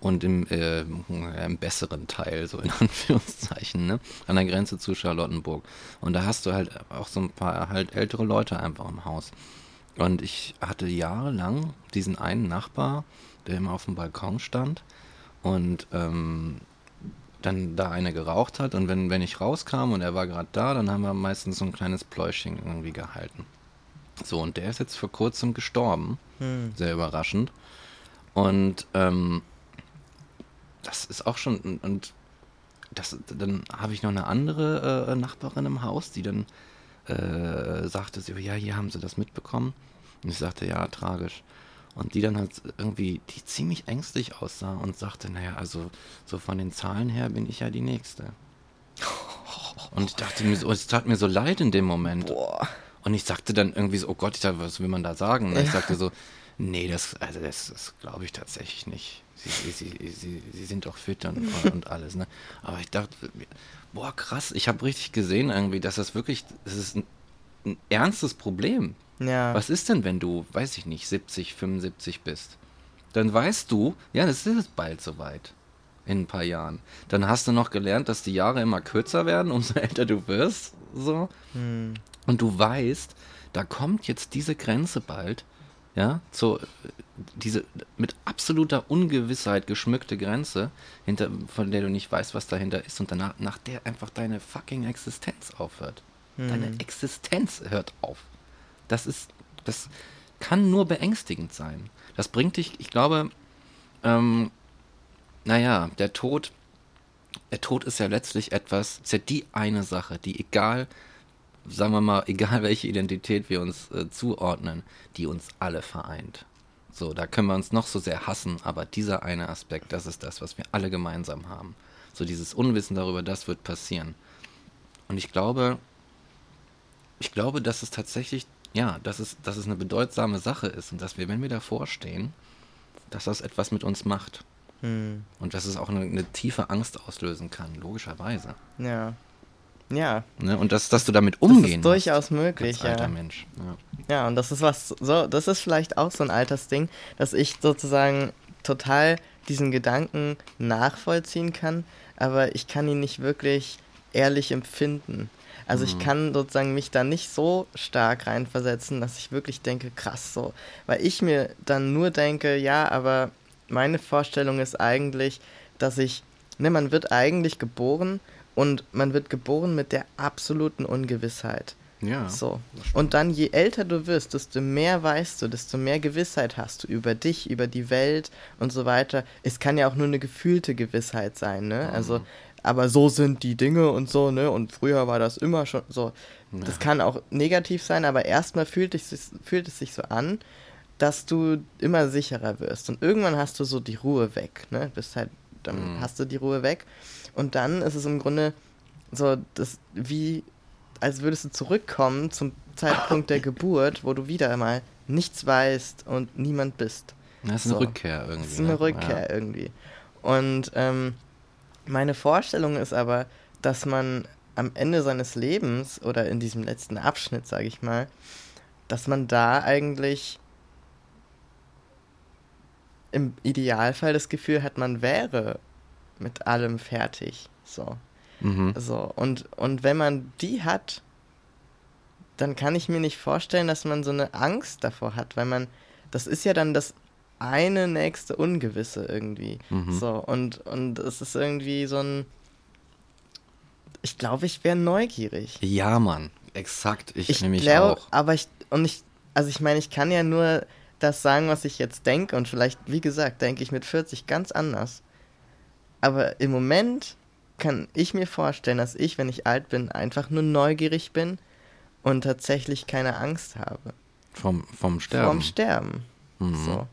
und im, äh, im, besseren Teil, so in Anführungszeichen, ne? an der Grenze zu Charlottenburg. Und da hast du halt auch so ein paar halt ältere Leute einfach im Haus. Und ich hatte jahrelang diesen einen Nachbar, der immer auf dem Balkon stand und ähm, dann da eine geraucht hat. Und wenn, wenn ich rauskam und er war gerade da, dann haben wir meistens so ein kleines Pläuschchen irgendwie gehalten. So, und der ist jetzt vor kurzem gestorben. Hm. Sehr überraschend. Und ähm, das ist auch schon, und das, dann habe ich noch eine andere äh, Nachbarin im Haus, die dann äh, sagte sie, ja, hier haben sie das mitbekommen. Und ich sagte, ja, tragisch. Und die dann halt irgendwie, die ziemlich ängstlich aussah und sagte, naja, also so von den Zahlen her bin ich ja die Nächste. Und ich dachte mir so, es tat mir so leid in dem Moment. Boah. Und ich sagte dann irgendwie so, oh Gott, ich dachte, was will man da sagen? Und ich sagte so, nee, das, also das, das glaube ich tatsächlich nicht. Sie, sie, sie, sie, sind doch fit und, und alles, ne? Aber ich dachte, boah, krass, ich habe richtig gesehen irgendwie, dass das wirklich, das ist ein, ein ernstes Problem. Ja. Was ist denn, wenn du, weiß ich nicht, 70, 75 bist? Dann weißt du, ja, das ist bald soweit. In ein paar Jahren. Dann hast du noch gelernt, dass die Jahre immer kürzer werden, umso älter du wirst. So. Hm. Und du weißt, da kommt jetzt diese Grenze bald, ja, so diese mit absoluter Ungewissheit geschmückte Grenze, hinter, von der du nicht weißt, was dahinter ist und danach, nach der einfach deine fucking Existenz aufhört. Deine Hm. Existenz hört auf. Das ist, das kann nur beängstigend sein. Das bringt dich, ich glaube, ähm, naja, der Tod, der Tod ist ja letztlich etwas, ist ja die eine Sache, die egal, sagen wir mal, egal welche Identität wir uns äh, zuordnen, die uns alle vereint. So, da können wir uns noch so sehr hassen, aber dieser eine Aspekt, das ist das, was wir alle gemeinsam haben. So dieses Unwissen darüber, das wird passieren. Und ich glaube, ich glaube, dass es tatsächlich, ja, dass es, dass es eine bedeutsame Sache ist und dass wir, wenn wir davor stehen, dass das etwas mit uns macht. Hm. Und dass es auch eine, eine tiefe Angst auslösen kann, logischerweise. Ja. Ja, Ne? Und dass, dass du damit das umgehen ist durchaus möglich, als alter ja. Mensch. Ja. Ja, und das ist was, so, das ist vielleicht auch so ein Altersding, dass ich sozusagen total diesen Gedanken nachvollziehen kann, aber ich kann ihn nicht wirklich ehrlich empfinden. Also ich Mhm. kann sozusagen mich da nicht so stark reinversetzen, dass ich wirklich denke, krass so. Weil ich mir dann nur denke, ja, aber meine Vorstellung ist eigentlich, dass ich, ne, man wird eigentlich geboren und man wird geboren mit der absoluten Ungewissheit. ja. So. das. Und dann, je älter du wirst, desto mehr weißt du, desto mehr Gewissheit hast du über dich, über die Welt und so weiter. Es kann ja auch nur eine gefühlte Gewissheit sein, ne? Mhm. Also, aber so sind die Dinge und so, ne? Und früher war das immer schon so. Das Ja. kann auch negativ sein, aber erstmal fühlt es, fühlt es sich so an, dass du immer sicherer wirst. Und irgendwann hast du so die Ruhe weg, ne? Bist halt, dann Mhm. hast du die Ruhe weg. Und dann ist es im Grunde so, das, wie, als würdest du zurückkommen zum Zeitpunkt der Geburt, wo du wieder mal nichts weißt und niemand bist. Das ist eine so. Rückkehr irgendwie. Das ist eine ne? Rückkehr irgendwie. Und ähm, meine Vorstellung ist aber, dass man am Ende seines Lebens oder in diesem letzten Abschnitt, sage ich mal, dass man da eigentlich im Idealfall das Gefühl hat, man wäre mit allem fertig. So. Mhm. So, und, und wenn man die hat, dann kann ich mir nicht vorstellen, dass man so eine Angst davor hat, weil man, das ist ja dann das eine nächste Ungewisse irgendwie. Mhm. So, und, und es ist irgendwie so ein, ich glaube, ich wäre neugierig. Ja, Mann. Exakt. Ich, Ich nämlich glaube, auch. aber ich, und ich, also ich meine, ich kann ja nur das sagen, was ich jetzt denke und vielleicht, wie gesagt, denke ich mit 40 ganz anders. Aber im Moment kann ich mir vorstellen, dass ich, wenn ich alt bin, einfach nur neugierig bin und tatsächlich keine Angst habe. Vom, vom Sterben. Vorm Sterben. Mhm. So.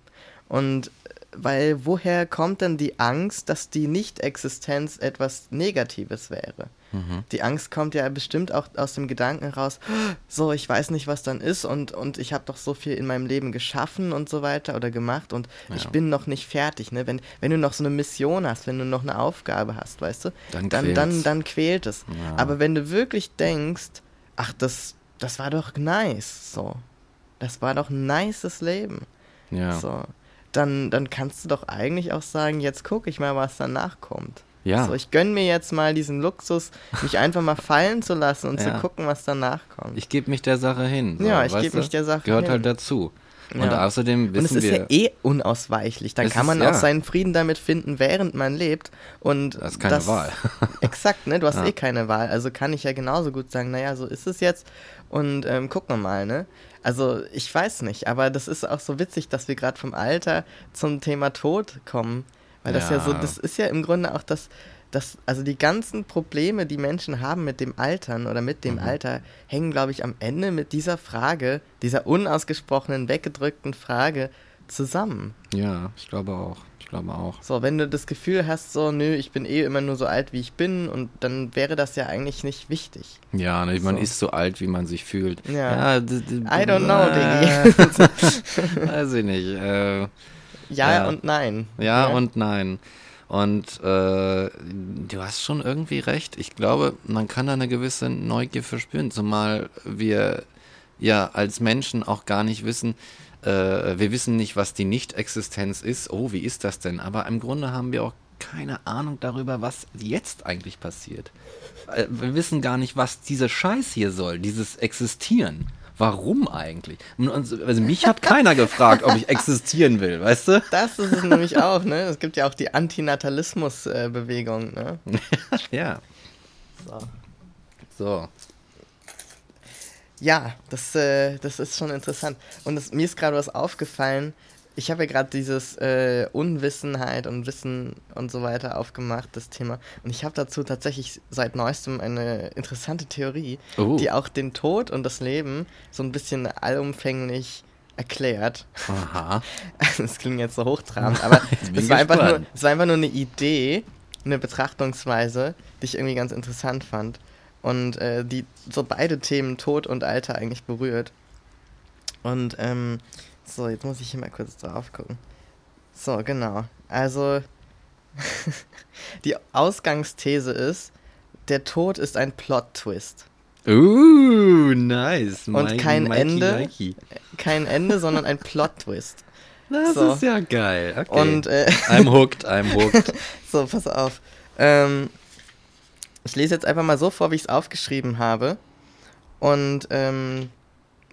Und weil woher kommt denn die Angst, dass die Nicht-Existenz etwas Negatives wäre? Mhm. Die Angst kommt ja bestimmt auch aus dem Gedanken raus, so, ich weiß nicht, was dann ist und, und ich habe doch so viel in meinem Leben geschaffen und so weiter oder gemacht und ich Ja. bin noch nicht fertig. Ne? Wenn, wenn du noch so eine Mission hast, wenn du noch eine Aufgabe hast, weißt du, Dann dann, dann, quält's. dann quält es. Ja. Aber wenn du wirklich denkst, ach, das, das war doch nice, so. Das war doch ein nices Leben. Ja. So. Dann, dann kannst du doch eigentlich auch sagen, jetzt gucke ich mal, was danach kommt. Ja. So, ich gönn mir jetzt mal diesen Luxus, mich einfach mal fallen zu lassen und Ja. zu gucken, was danach kommt. Ich gebe mich der Sache hin. Ja, ich weißt geb du? mich der Sache Gehört hin. halt dazu. Und Ja. außerdem und es wissen ist wir, ja eh unausweichlich. Dann kann ist- man ja. auch seinen Frieden damit finden, während man lebt. Und das ist keine Wahl. Exakt, ne? Du hast eh keine Wahl. Also kann ich ja genauso gut sagen, naja, so ist es jetzt. Und ähm, gucken wir mal, ne? Also ich weiß nicht, aber das ist auch so witzig, dass wir gerade vom Alter zum Thema Tod kommen. Weil das ja. ja so, das ist ja im Grunde auch das, das, also die ganzen Probleme, die Menschen haben mit dem Altern oder mit dem Mhm. Alter, hängen, glaube ich, am Ende mit dieser Frage, dieser unausgesprochenen, weggedrückten Frage zusammen. Ja, ich glaube auch. Ich glaube auch. So, wenn du das Gefühl hast, so, nö, ich bin eh immer nur so alt, wie ich bin, und dann wäre das ja eigentlich nicht wichtig. Ja, ne, man So. ist so alt, wie man sich fühlt. Ja. d- I don't know, äh, Diggi. Weiß ich nicht. Äh, ja, Ja. und nein. ja und nein. Und äh, du hast schon irgendwie recht. Ich glaube, man kann da eine gewisse Neugier verspüren, zumal wir ja als Menschen auch gar nicht wissen, äh, wir wissen nicht, was die Nicht-Existenz ist. Oh, wie ist das denn? Aber im Grunde haben wir auch keine Ahnung darüber, was jetzt eigentlich passiert. Äh, Wir wissen gar nicht, was dieser Scheiß hier soll, dieses Existieren. Warum eigentlich? Uns- Also mich hat keiner gefragt, ob ich existieren will, weißt du? Das ist es nämlich auch, ne? Es gibt ja auch die Antinatalismus-Bewegung, ne? Ja. So. So. Ja, das, äh, das ist schon interessant. Und das, mir ist gerade was aufgefallen. Ich habe ja gerade dieses äh, Unwissenheit und Wissen und so weiter aufgemacht, das Thema. Und ich habe dazu tatsächlich seit neuestem eine interessante Theorie, Oh. die auch den Tod und das Leben so ein bisschen allumfänglich erklärt. Aha. Das klingt jetzt so hochtrabend, aber es war, einfach nur, es war einfach nur eine Idee, eine Betrachtungsweise, die ich irgendwie ganz interessant fand. Und äh, die so beide Themen Tod und Alter eigentlich berührt. Und ähm, so, jetzt muss ich hier mal kurz drauf gucken. So, genau. Also, die Ausgangsthese ist, der Tod ist ein Plot-Twist. Uh, nice. Und kein Mikey, Ende. Mikey. Kein Ende, sondern ein Plot-Twist. Das So. ist ja geil. Okay. Und äh, I'm hooked, I'm hooked. So, pass auf. Ähm, ich lese jetzt einfach mal so vor, wie ich es aufgeschrieben habe. Und ähm,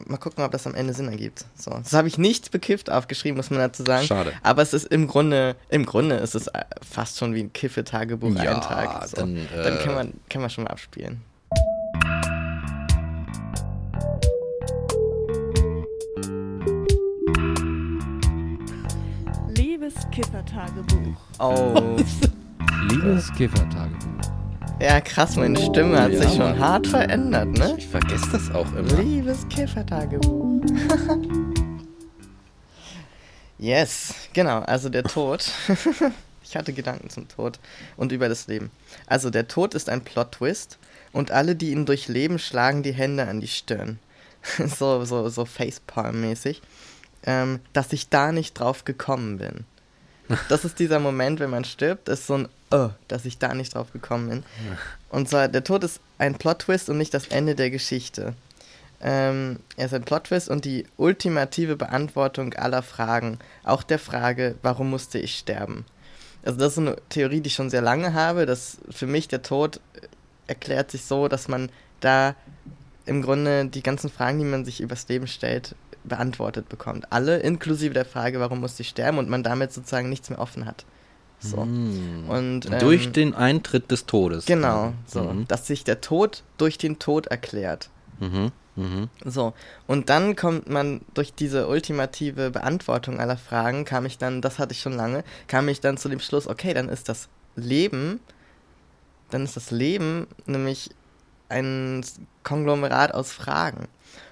mal gucken, ob das am Ende Sinn ergibt. So, das habe ich nicht bekifft aufgeschrieben, muss man dazu sagen. Schade. Aber es ist im Grunde, im Grunde ist es äh, fast schon wie ein Kiffe-Tagebuch-Eintrag. Ja, so. dann, dann äh, kann man, kann man schon mal abspielen. Liebes Kiffertagebuch. Oh. Liebes Kiffertagebuch. Ja, krass, meine Stimme hat Ja, sich schon Mann. hart verändert, ne? Ich vergesse das auch immer. Liebes Kiffertagebuch. yes, genau, also der Tod. ich hatte Gedanken zum Tod und über das Leben. Also der Tod ist ein Plot-Twist und alle, die ihn durchleben, schlagen die Hände an die Stirn. so, so, so Facepalm-mäßig. Ähm, dass ich da nicht drauf gekommen bin. Das ist dieser Moment, wenn man stirbt, ist so ein Oh, dass ich da nicht drauf gekommen bin. Und zwar, der Tod ist ein Plot-Twist und nicht das Ende der Geschichte. Ähm, er ist ein Plot-Twist und die ultimative Beantwortung aller Fragen. Auch der Frage, warum musste ich sterben? Also das ist eine Theorie, die ich schon sehr lange habe, dass für mich der Tod erklärt sich so, dass man da im Grunde die ganzen Fragen, die man sich übers Leben stellt, beantwortet bekommt. Alle, inklusive der Frage, warum musste ich sterben und man damit sozusagen nichts mehr offen hat. So. Hm. Und, ähm, Durch den Eintritt des Todes. Genau, so. Mhm. Dass sich der Tod durch den Tod erklärt. Mhm. Mhm. So, und dann kommt man durch diese ultimative Beantwortung aller Fragen, kam ich dann, das hatte ich schon lange, kam ich dann zu dem Schluss, okay, dann ist das Leben, dann ist das Leben nämlich ein Konglomerat aus Fragen.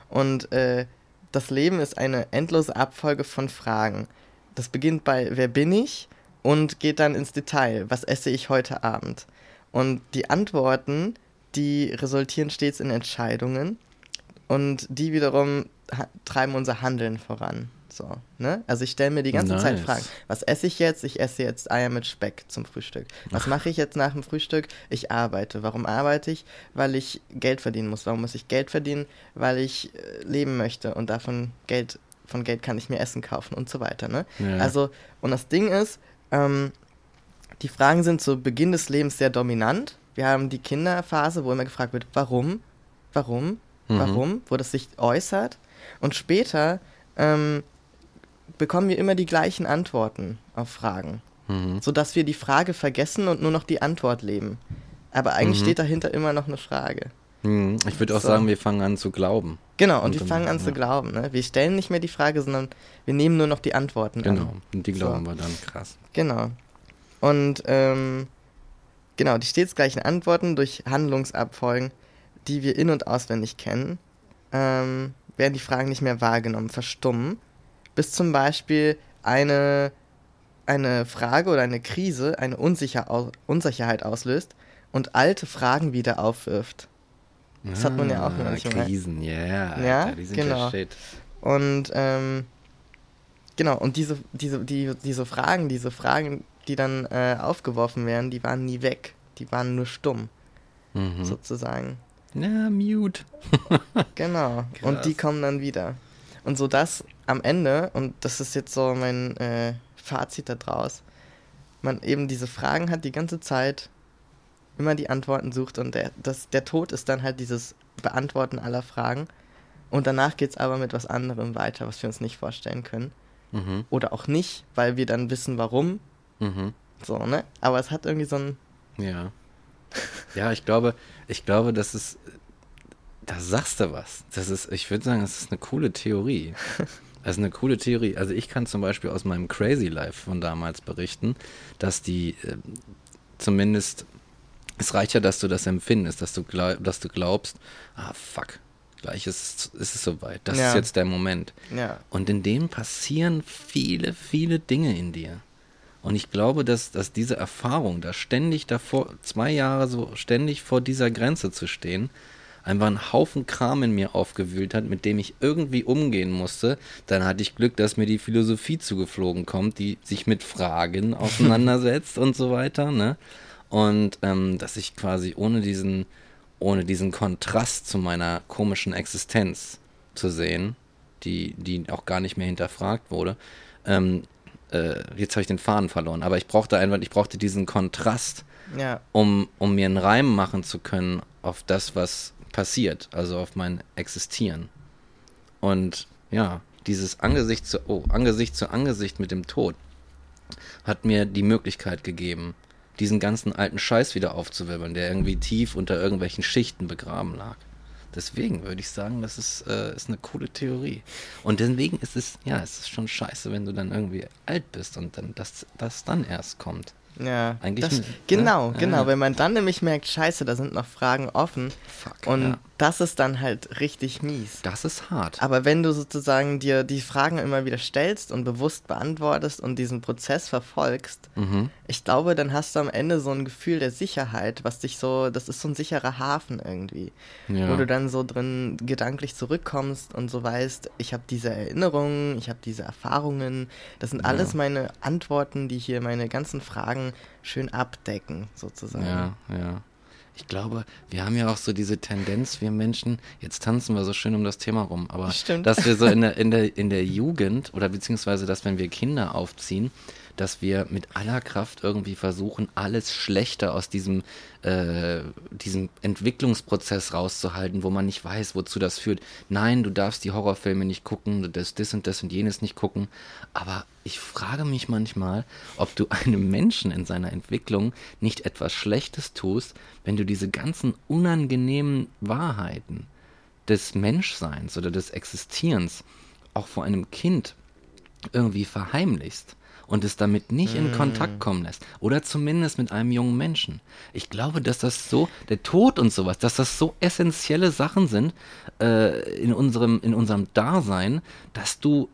Und äh, das Leben ist eine endlose Abfolge von Fragen. Das beginnt bei Wer bin ich? Und geht dann ins Detail. Was esse ich heute Abend? Und die Antworten, die resultieren stets in Entscheidungen und die wiederum treiben unser Handeln voran. So, ne? Also ich stelle mir die ganze Zeit Nice. Fragen. Was esse ich jetzt? Ich esse jetzt Eier mit Speck zum Frühstück. Was mache ich jetzt nach dem Frühstück? Ich arbeite. Warum arbeite ich? Weil ich Geld verdienen muss. Warum muss ich Geld verdienen? Weil ich äh, leben möchte und davon Geld, von Geld kann ich mir Essen kaufen und so weiter, ne? Ja. Also, und das Ding ist, ähm, die Fragen sind zu Beginn des Lebens sehr dominant. Wir haben die Kinderphase, wo immer gefragt wird, warum, warum, Mhm. warum, wo das sich äußert. Und später ähm, bekommen wir immer die gleichen Antworten auf Fragen, Mhm. sodass wir die Frage vergessen und nur noch die Antwort leben. Aber eigentlich Mhm. steht dahinter immer noch eine Frage. Mhm. Ich würde auch So. sagen, wir fangen an zu glauben. Genau, und, Und wir fangen an ja. zu glauben. Ne? Wir stellen nicht mehr die Frage, sondern wir nehmen nur noch die Antworten Genau. an. Und die glauben So. wir dann krass. Genau. Und ähm, genau, die stets gleichen Antworten durch Handlungsabfolgen, die wir in- und auswendig kennen, ähm, werden die Fragen nicht mehr wahrgenommen, verstummen, bis zum Beispiel eine, eine Frage oder eine Krise eine Unsicher Unsicherheit auslöst und alte Fragen wieder aufwirft. Das hat man ja auch Ah, manchmal. Krisen, yeah, Ja, Alter, die sind genau. ja shit. Und ähm, genau, und diese, diese, die, diese Fragen, diese Fragen, die dann äh, aufgeworfen werden, die waren nie weg. Die waren nur stumm, Mhm. sozusagen. Ja, mute. Genau. Und Krass. die kommen dann wieder. Und so das am Ende, und das ist jetzt so mein äh, Fazit da draus, man eben diese Fragen hat die ganze Zeit, immer die Antworten sucht und der, das, der Tod ist dann halt dieses Beantworten aller Fragen. Und danach geht es aber mit was anderem weiter, was wir uns nicht vorstellen können. Mhm. Oder auch nicht, weil wir dann wissen, warum. Mhm. So, ne? Aber es hat irgendwie so ein. Ja. Ja, ich glaube, ich glaube, das ist, da sagst du was. Das ist, ich würde sagen, das ist eine coole Theorie. Das ist eine coole Theorie. Also ich kann zum Beispiel aus meinem Crazy Life von damals berichten, dass die äh, zumindest, es reicht ja, dass du das empfindest, dass du, glaub, dass du glaubst, ah fuck, gleich ist, ist es soweit. Das Ja. ist jetzt der Moment. Ja. Und in dem passieren viele, viele Dinge in dir. Und ich glaube, dass, dass diese Erfahrung, da ständig davor, zwei Jahre so ständig vor dieser Grenze zu stehen, einfach einen Haufen Kram in mir aufgewühlt hat, mit dem ich irgendwie umgehen musste. Dann hatte ich Glück, dass mir die Philosophie zugeflogen kommt, die sich mit Fragen auseinandersetzt und so weiter, ne? Und ähm, dass ich quasi ohne diesen, ohne diesen Kontrast zu meiner komischen Existenz zu sehen, die, die auch gar nicht mehr hinterfragt wurde, ähm, äh, jetzt habe ich den Faden verloren, aber ich brauchte einfach, ich brauchte diesen Kontrast, Ja. um, um mir einen Reim machen zu können auf das, was passiert, also auf mein Existieren. Und ja, dieses Angesicht zu, oh, Angesicht zu Angesicht mit dem Tod hat mir die Möglichkeit gegeben, diesen ganzen alten Scheiß wieder aufzuwirbeln, der irgendwie tief unter irgendwelchen Schichten begraben lag. Deswegen würde ich sagen, das ist, äh, ist eine coole Theorie. Und deswegen ist es, ja, es ist schon scheiße, wenn du dann irgendwie alt bist und dann das, das dann erst kommt. Ja. Eigentlich das, ne? genau, Ja, genau. ja. Wenn man dann nämlich merkt, scheiße, da sind noch Fragen offen. Fuck. Und ja. Das ist dann halt richtig mies. Das ist hart. Aber wenn du sozusagen dir die Fragen immer wieder stellst und bewusst beantwortest und diesen Prozess verfolgst, Mhm. ich glaube, dann hast du am Ende so ein Gefühl der Sicherheit, was dich so, das ist so ein sicherer Hafen irgendwie, Ja. wo du dann so drin gedanklich zurückkommst und so weißt, ich habe diese Erinnerungen, ich habe diese Erfahrungen, das sind alles meine Antworten, die hier meine ganzen Fragen schön abdecken, sozusagen. Ja, ja. Ich glaube, wir haben ja auch so diese Tendenz, wir Menschen, jetzt tanzen wir so schön um das Thema rum, aber Stimmt. dass wir so in der, in der, in der Jugend oder beziehungsweise, dass wenn wir Kinder aufziehen, dass wir mit aller Kraft irgendwie versuchen, alles Schlechte aus diesem, äh, diesem Entwicklungsprozess rauszuhalten, wo man nicht weiß, wozu das führt. Nein, du darfst die Horrorfilme nicht gucken, du darfst das und das und jenes nicht gucken. Aber ich frage mich manchmal, ob du einem Menschen in seiner Entwicklung nicht etwas Schlechtes tust, wenn du diese ganzen unangenehmen Wahrheiten des Menschseins oder des Existierens auch vor einem Kind irgendwie verheimlichst und es damit nicht in Kontakt kommen lässt. Oder zumindest mit einem jungen Menschen. Ich glaube, dass das so, der Tod und sowas, dass das so essentielle Sachen sind äh, in, unserem, in unserem Dasein, dass du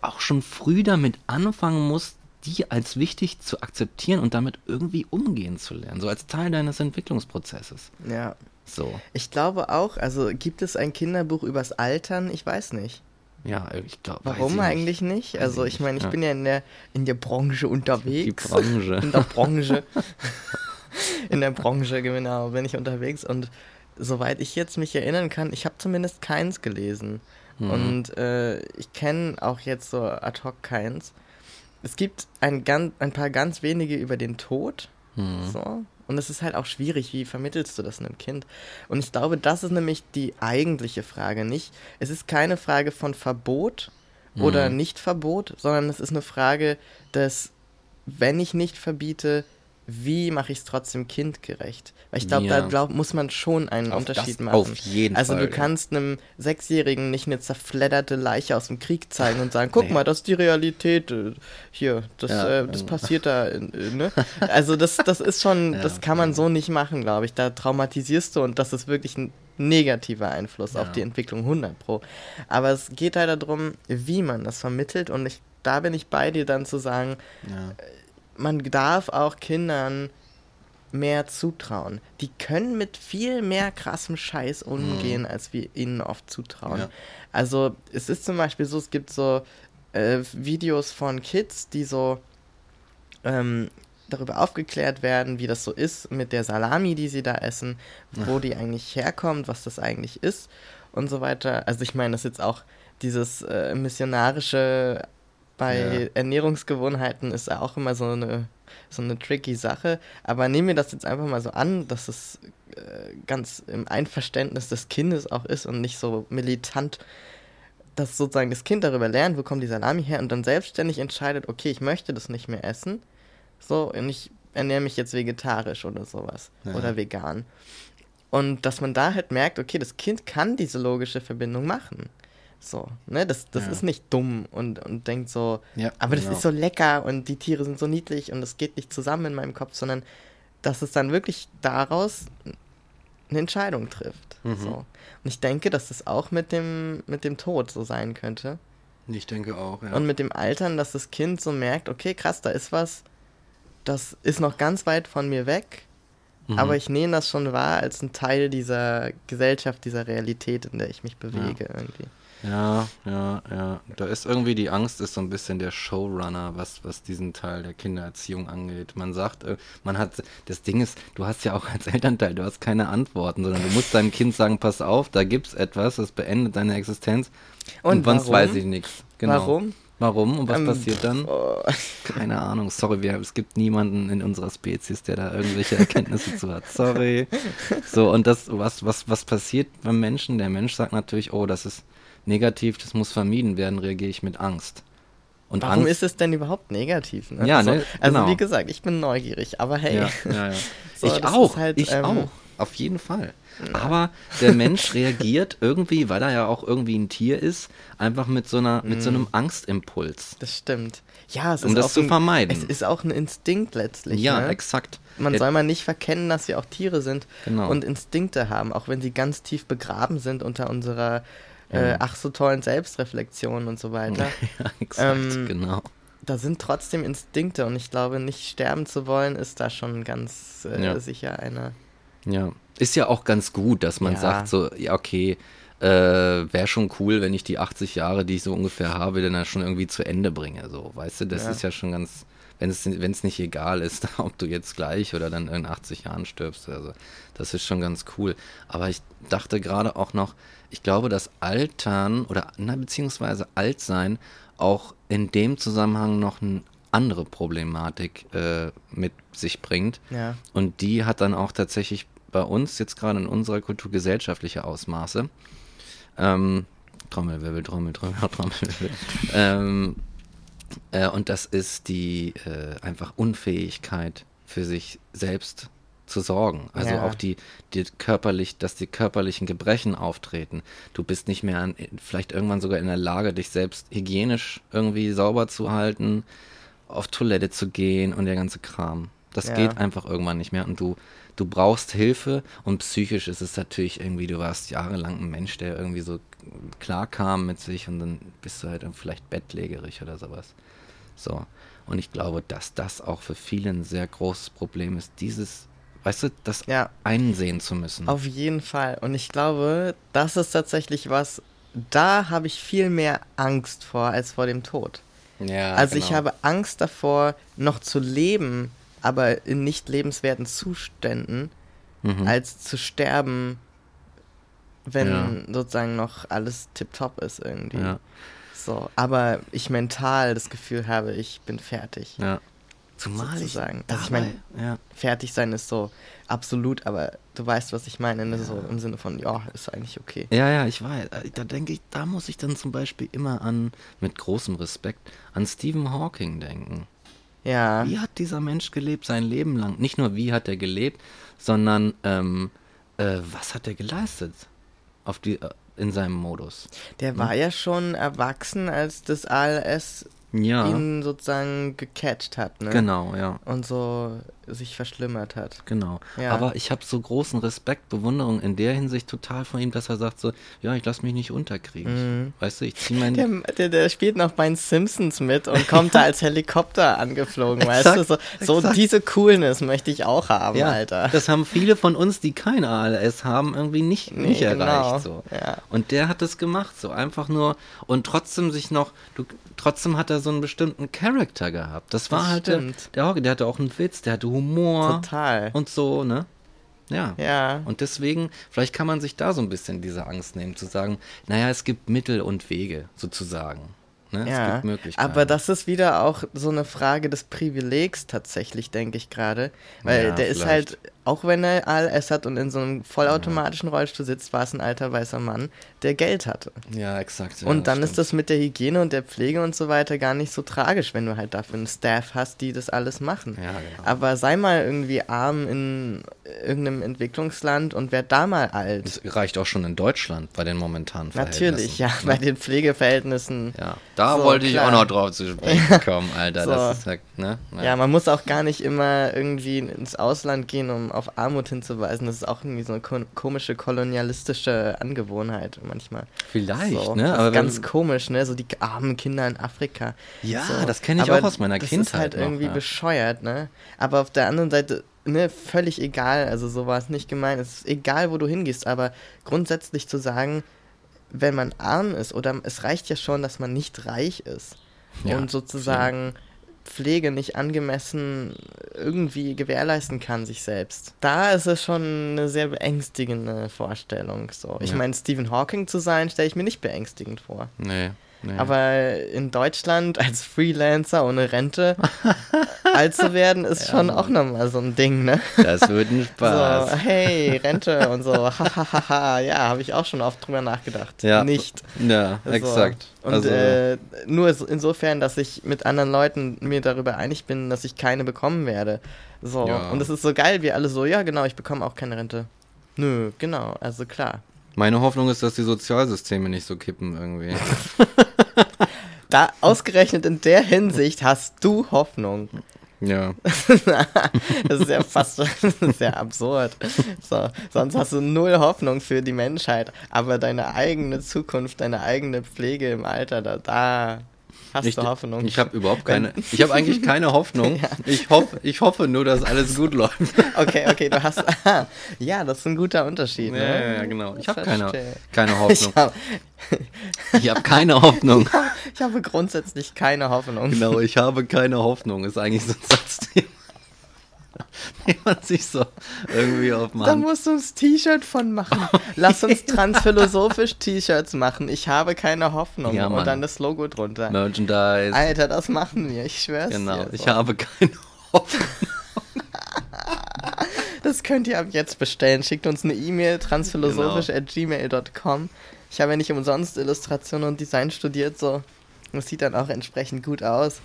auch schon früh damit anfangen musst, die als wichtig zu akzeptieren und damit irgendwie umgehen zu lernen. So als Teil deines Entwicklungsprozesses. ja. So. Ich glaube auch, also gibt es ein Kinderbuch übers Altern? Ich weiß nicht. Ja, ich glaube. Warum eigentlich nicht? Also ich ich meine, ich ja. bin ja in der in der Branche unterwegs. Die Branche. In der Branche. in der Branche, genau, bin ich unterwegs und soweit ich jetzt mich erinnern kann, ich habe zumindest keins gelesen. Mhm. Und äh, ich kenne auch jetzt so ad hoc keins. Es gibt ein, ganz, ein paar ganz wenige über den Tod. Mhm. So. Und es ist halt auch schwierig, wie vermittelst du das einem Kind? Und ich glaube, das ist nämlich die eigentliche Frage nicht. Es ist keine Frage von Verbot oder Mhm. Nicht-Verbot, sondern es ist eine Frage des, wenn ich nicht verbiete, wie mache ich es trotzdem kindgerecht? Weil ich glaube, Ja. da glaub, muss man schon einen Auf Unterschied das machen. auf jeden also Fall, du ja. kannst einem Sechsjährigen nicht eine zerfledderte Leiche aus dem Krieg zeigen und sagen, guck Nee. mal, das ist die Realität. äh, Hier, das, Ja, äh, das passiert da. äh, Ne? Also das, das ist schon, das kann man so nicht machen, glaube ich. Da traumatisierst du und das ist wirklich ein negativer Einfluss auf die Entwicklung 100 pro. Aber es geht halt darum, wie man das vermittelt und ich, da bin ich bei dir dann zu sagen, Ja. Man darf auch Kindern mehr zutrauen. Die können mit viel mehr krassem Scheiß umgehen, als wir ihnen oft zutrauen. Mhm. Ja. Also es ist zum Beispiel so, es gibt so äh, Videos von Kids, die so ähm, darüber aufgeklärt werden, wie das so ist mit der Salami, die sie da essen, wo die eigentlich herkommt, was das eigentlich ist und so weiter. Also ich meine, das ist jetzt auch dieses äh, missionarische bei Ja. Ernährungsgewohnheiten ist auch immer so eine so eine tricky Sache. Aber nehmen wir das jetzt einfach mal so an, dass es äh, ganz im Einverständnis des Kindes auch ist und nicht so militant, dass sozusagen das Kind darüber lernt, wo kommt die Salami her und dann selbstständig entscheidet, okay, ich möchte das nicht mehr essen. So, und ich ernähre mich jetzt vegetarisch oder sowas. Ja. Oder vegan. Und dass man da halt merkt, okay, das Kind kann diese logische Verbindung machen. So, ne, das, das Ja. ist nicht dumm und, und denkt so, Ja, aber das genau. ist so lecker und die Tiere sind so niedlich und es geht nicht zusammen in meinem Kopf, sondern dass es dann wirklich daraus eine Entscheidung trifft. Mhm. So. Und ich denke, dass das auch mit dem, mit dem Tod so sein könnte. Ich denke auch, ja. Und mit dem Altern, dass das Kind so merkt, okay, krass, da ist was, das ist noch ganz weit von mir weg, Mhm. aber ich nehme das schon wahr als ein Teil dieser Gesellschaft, dieser Realität, in der ich mich bewege irgendwie. Ja, ja, ja. Da ist irgendwie die Angst, ist so ein bisschen der Showrunner, was, was diesen Teil der Kindererziehung angeht. Man sagt, äh, man hat, das Ding ist, du hast ja auch als Elternteil, du hast keine Antworten, sondern du musst deinem Kind sagen, pass auf, da gibt's etwas, das beendet deine Existenz. Und sonst warum? weiß ich nichts. Genau. Warum? Warum und was Ähm, passiert dann? Oh. Keine Ahnung, sorry, wir, es gibt niemanden in unserer Spezies, der da irgendwelche Erkenntnisse zu hat. Sorry. So, und das, was, was, was passiert beim Menschen? Der Mensch sagt natürlich, oh, das ist negativ, das muss vermieden werden, reagiere ich mit Angst. Und Warum Angst, ist es denn überhaupt negativ? Ne? Ja, also, ne, also genau. wie gesagt, ich bin neugierig, aber hey. Ja, ja, ja. So, ich auch, halt, ich ähm, auch, auf jeden Fall. Aber der Mensch reagiert irgendwie, weil er ja auch irgendwie ein Tier ist, einfach mit so einer, mit so Mhm. einem Angstimpuls. Das stimmt. Ja, es Um ist das auch zu ein, vermeiden. Es ist auch ein Instinkt letztlich. Ja, ne? exakt. Man Der- soll mal nicht verkennen, dass wir auch Tiere sind Genau. und Instinkte haben, auch wenn sie ganz tief begraben sind unter unserer äh, ach so tollen Selbstreflexion und so weiter. ja, exakt, Ähm, genau. da sind trotzdem Instinkte und ich glaube, nicht sterben zu wollen, ist da schon ganz äh, Ja. sicher eine. Ja, ist ja auch ganz gut, dass man Ja. sagt so, ja okay, äh, wäre schon cool, wenn ich die 80 Jahre, die ich so ungefähr habe, dann ja schon irgendwie zu Ende bringe. So, weißt du, das Ja. ist ja schon ganz, wenn es wenn es nicht egal ist, ob du jetzt gleich oder dann in 80 Jahren stirbst. Also das ist schon ganz cool. Aber ich dachte gerade auch noch, ich glaube, dass Altern oder na, beziehungsweise Altsein auch in dem Zusammenhang noch eine andere Problematik äh, mit sich bringt. Ja. Und die hat dann auch tatsächlich bei uns jetzt gerade in unserer Kultur gesellschaftliche Ausmaße. Ähm, Trommelwirbel, Trommel, Trommel, Trommelwirbel. ähm, äh, und das ist die äh, einfach Unfähigkeit für sich selbst zu sorgen. Also Ja. auch die, die körperlich, dass die körperlichen Gebrechen auftreten. Du bist nicht mehr an, vielleicht irgendwann sogar in der Lage, dich selbst hygienisch irgendwie sauber zu halten, auf Toilette zu gehen und der ganze Kram. Das Ja. geht einfach irgendwann nicht mehr und du, du brauchst Hilfe und psychisch ist es natürlich irgendwie, du warst jahrelang ein Mensch, der irgendwie so klar kam mit sich und dann bist du halt vielleicht bettlägerig oder sowas. So. Und ich glaube, dass das auch für viele ein sehr großes Problem ist, dieses, weißt du, das Ja. einsehen zu müssen. Auf jeden Fall. Und ich glaube, das ist tatsächlich was, da habe ich viel mehr Angst vor als vor dem Tod. ja, also ich genau. habe Angst davor, noch zu leben, aber in nicht lebenswerten Zuständen, Mhm. als zu sterben, wenn Ja. sozusagen noch alles tipptopp ist irgendwie. Ja, So, aber ich mental das Gefühl habe, ich bin fertig. ja. Zumal ich sozusagen. Also ich dabei- mein- ja. Fertig sein ist so absolut, aber du weißt, was ich meine, ne? so im Sinne von, ja, ist eigentlich okay. Ja, ja, ich weiß. Äh, Da denke ich, da muss ich dann zum Beispiel immer an, mit großem Respekt, an Stephen Hawking denken. Ja. Wie hat dieser Mensch gelebt sein Leben lang? Nicht nur wie hat er gelebt, sondern ähm, äh, was hat er geleistet auf die, äh, in seinem Modus? Der war ja schon erwachsen, als das ALS Ja, ihn sozusagen gecatcht hat, ne? genau, ja. Und so sich verschlimmert hat. Genau. Ja. Aber ich habe so großen Respekt, Bewunderung in der Hinsicht total von ihm, dass er sagt so, ja, ich lass mich nicht unterkriegen. Weißt du, ich zieh mein... Der, der, der spielt noch bei den Simpsons mit und kommt da als Helikopter angeflogen, weißt du? So, so exakt. diese Coolness möchte ich auch haben, ja, Alter. das haben viele von uns, die kein ALS haben, irgendwie nicht, Nee, nicht genau. erreicht. So. Ja. Und der hat das gemacht, so einfach nur und trotzdem sich noch, du, trotzdem hat er so einen bestimmten Charakter gehabt. Das war Das halt der, stimmt. der Hauke, der hatte auch einen Witz, der hatte Humor Total. und so, ne? Ja. Ja. Und deswegen, vielleicht kann man sich da so ein bisschen diese Angst nehmen, zu sagen, naja, es gibt Mittel und Wege, sozusagen. Ne? Es Ja, gibt Möglichkeiten. aber das ist wieder auch so eine Frage des Privilegs tatsächlich, denke ich gerade. Weil Ja, der ist vielleicht. halt, auch wenn er ALS hat und in so einem vollautomatischen Rollstuhl sitzt, war es ein alter weißer Mann, der Geld hatte. Ja, exakt. Ja, und dann ist stimmt. das mit der Hygiene und der Pflege und so weiter gar nicht so tragisch, wenn du halt dafür einen Staff hast, die das alles machen. Ja, genau. Aber sei mal irgendwie arm in irgendeinem Entwicklungsland und werd da mal alt. Das reicht auch schon in Deutschland bei den momentanen Verhältnissen. Natürlich, ja, ne? bei den Pflegeverhältnissen. Ja, da So, wollte ich klar. auch noch drauf zu sprechen kommen, Alter. So. Das ist halt, ne? Ja, man muss auch gar nicht immer irgendwie ins Ausland gehen, um auf Armut hinzuweisen. Das ist auch irgendwie so eine ko komische kolonialistische Angewohnheit manchmal. Vielleicht, so, ne? Das Aber wenn- ganz komisch, ne? So die armen Kinder in Afrika. Ja, so. das kenne ich Aber auch aus meiner das Kindheit ist halt noch, irgendwie ja. bescheuert, ne? Aber auf der anderen Seite, ne, völlig egal. Also so war es nicht gemeint. Es ist egal, wo du hingehst. Aber grundsätzlich zu sagen, wenn man arm ist oder es reicht ja schon, dass man nicht reich ist Ja, und sozusagen Pflege nicht angemessen irgendwie gewährleisten kann sich selbst. Da ist es schon eine sehr beängstigende Vorstellung. So. Ich Ja. meine, Stephen Hawking zu sein, stelle ich mir nicht beängstigend vor. Nee, nee. Aber in Deutschland als Freelancer ohne Rente alt zu werden, ist schon auch nochmal so ein Ding, ne? das wird ein Spaß. So, hey, Rente und so, hahaha, ja, habe ich auch schon oft drüber nachgedacht. Ja. Nicht. Ja, So. exakt. Und also, äh, nur so- insofern, dass ich mit anderen Leuten mir darüber einig bin, dass ich keine bekommen werde. So. Ja. Und es ist so geil, wie alle so, ja genau, ich bekomme auch keine Rente. Nö, genau, also klar. meine Hoffnung ist, dass die Sozialsysteme nicht so kippen irgendwie. Da ausgerechnet in der Hinsicht hast du Hoffnung. ja. Das ist ja fast ist ja absurd. So, sonst hast du null Hoffnung für die Menschheit, aber deine eigene Zukunft, deine eigene Pflege im Alter, da, da hast Ich, du Hoffnung. ich habe überhaupt keine, ich habe eigentlich keine Hoffnung. Ich, hoff, ich hoffe nur, dass alles gut läuft. Okay, okay, du hast. Aha, ja, das ist ein guter Unterschied. Ja, ne? ja, ja, genau. Ich habe keine, keine Hoffnung. hab, Ich habe keine Hoffnung. ich habe grundsätzlich keine Hoffnung. Genau, ich habe keine Hoffnung. Ist eigentlich so ein Satz, den den man sich so irgendwie auf dem Da musst du uns T-Shirt von machen. Lass uns transphilosophisch T-Shirts machen. Ich habe keine Hoffnung. Ja. Und dann das Logo drunter. Merchandise. Alter, das machen wir, ich schwör's Genau, dir. ich So. habe keine Hoffnung. Das könnt ihr ab jetzt bestellen. Schickt uns eine E-Mail, transphilosophisch.gmail.com. Ich habe ja nicht umsonst Illustration und Design studiert, so. Das sieht dann auch entsprechend gut aus.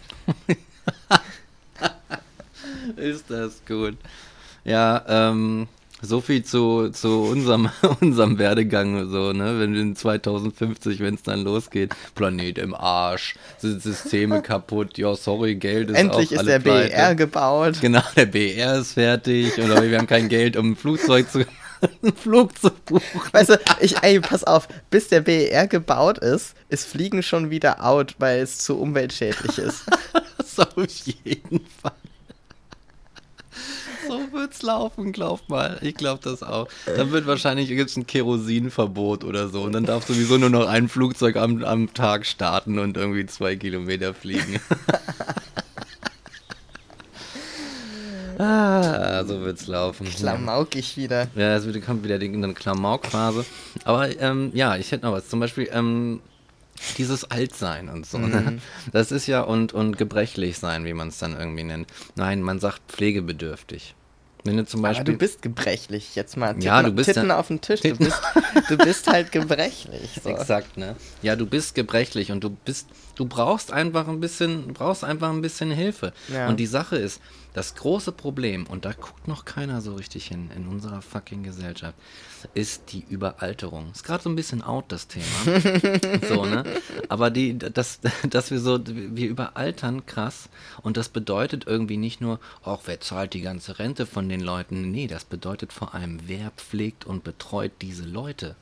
Ist das gut. Ja, ähm, so viel zu, zu unserem, unserem Werdegang, so, ne? Wenn wir in 2050, wenn es dann losgeht, Planet im Arsch, sind Systeme kaputt, ja, sorry, Geld ist Endlich auch ist alle der pleite. BER gebaut. Genau, der BR ist fertig oder wir haben kein Geld, um ein Flugzeug zu, einen Flug zu buchen. Weißt du, ich, ey, pass auf, bis der BER gebaut ist, ist Fliegen schon wieder out, weil es zu umweltschädlich ist. So auf jeden Fall. So wird's laufen, glaub mal. Ich glaub das auch. Dann wird wahrscheinlich gibt's ein Kerosinverbot oder so. Und dann darf sowieso nur noch ein Flugzeug am, am Tag starten und irgendwie zwei Kilometer fliegen. ah, so wird's laufen. Klamaukig wieder. Ja, es kommt wieder die eine Klamauk-Phase. Aber ähm, ja, ich hätte noch was. Zum Beispiel ähm, dieses Altsein und so. Ne? Das ist ja und, und gebrechlich sein, wie man es dann irgendwie nennt. Nein, man sagt pflegebedürftig. Wenn du zum Aber Beispiel. du bist gebrechlich, jetzt mal. Titten, Ja, du bist Titten ja- auf den Tisch, du bist, du bist halt gebrechlich. So. Exakt, ne? Ja, du bist gebrechlich und du bist, du brauchst einfach ein bisschen, brauchst einfach ein bisschen Hilfe. Ja. Und die Sache ist, das große Problem, und da guckt noch keiner so richtig hin in unserer fucking Gesellschaft, ist die Überalterung. Ist gerade so ein bisschen out, das Thema. so, ne? Aber die, das, dass wir so, wir überaltern krass und das bedeutet irgendwie nicht nur, auch wer zahlt die ganze Rente von den Leuten? Nee, das bedeutet vor allem, wer pflegt und betreut diese Leute?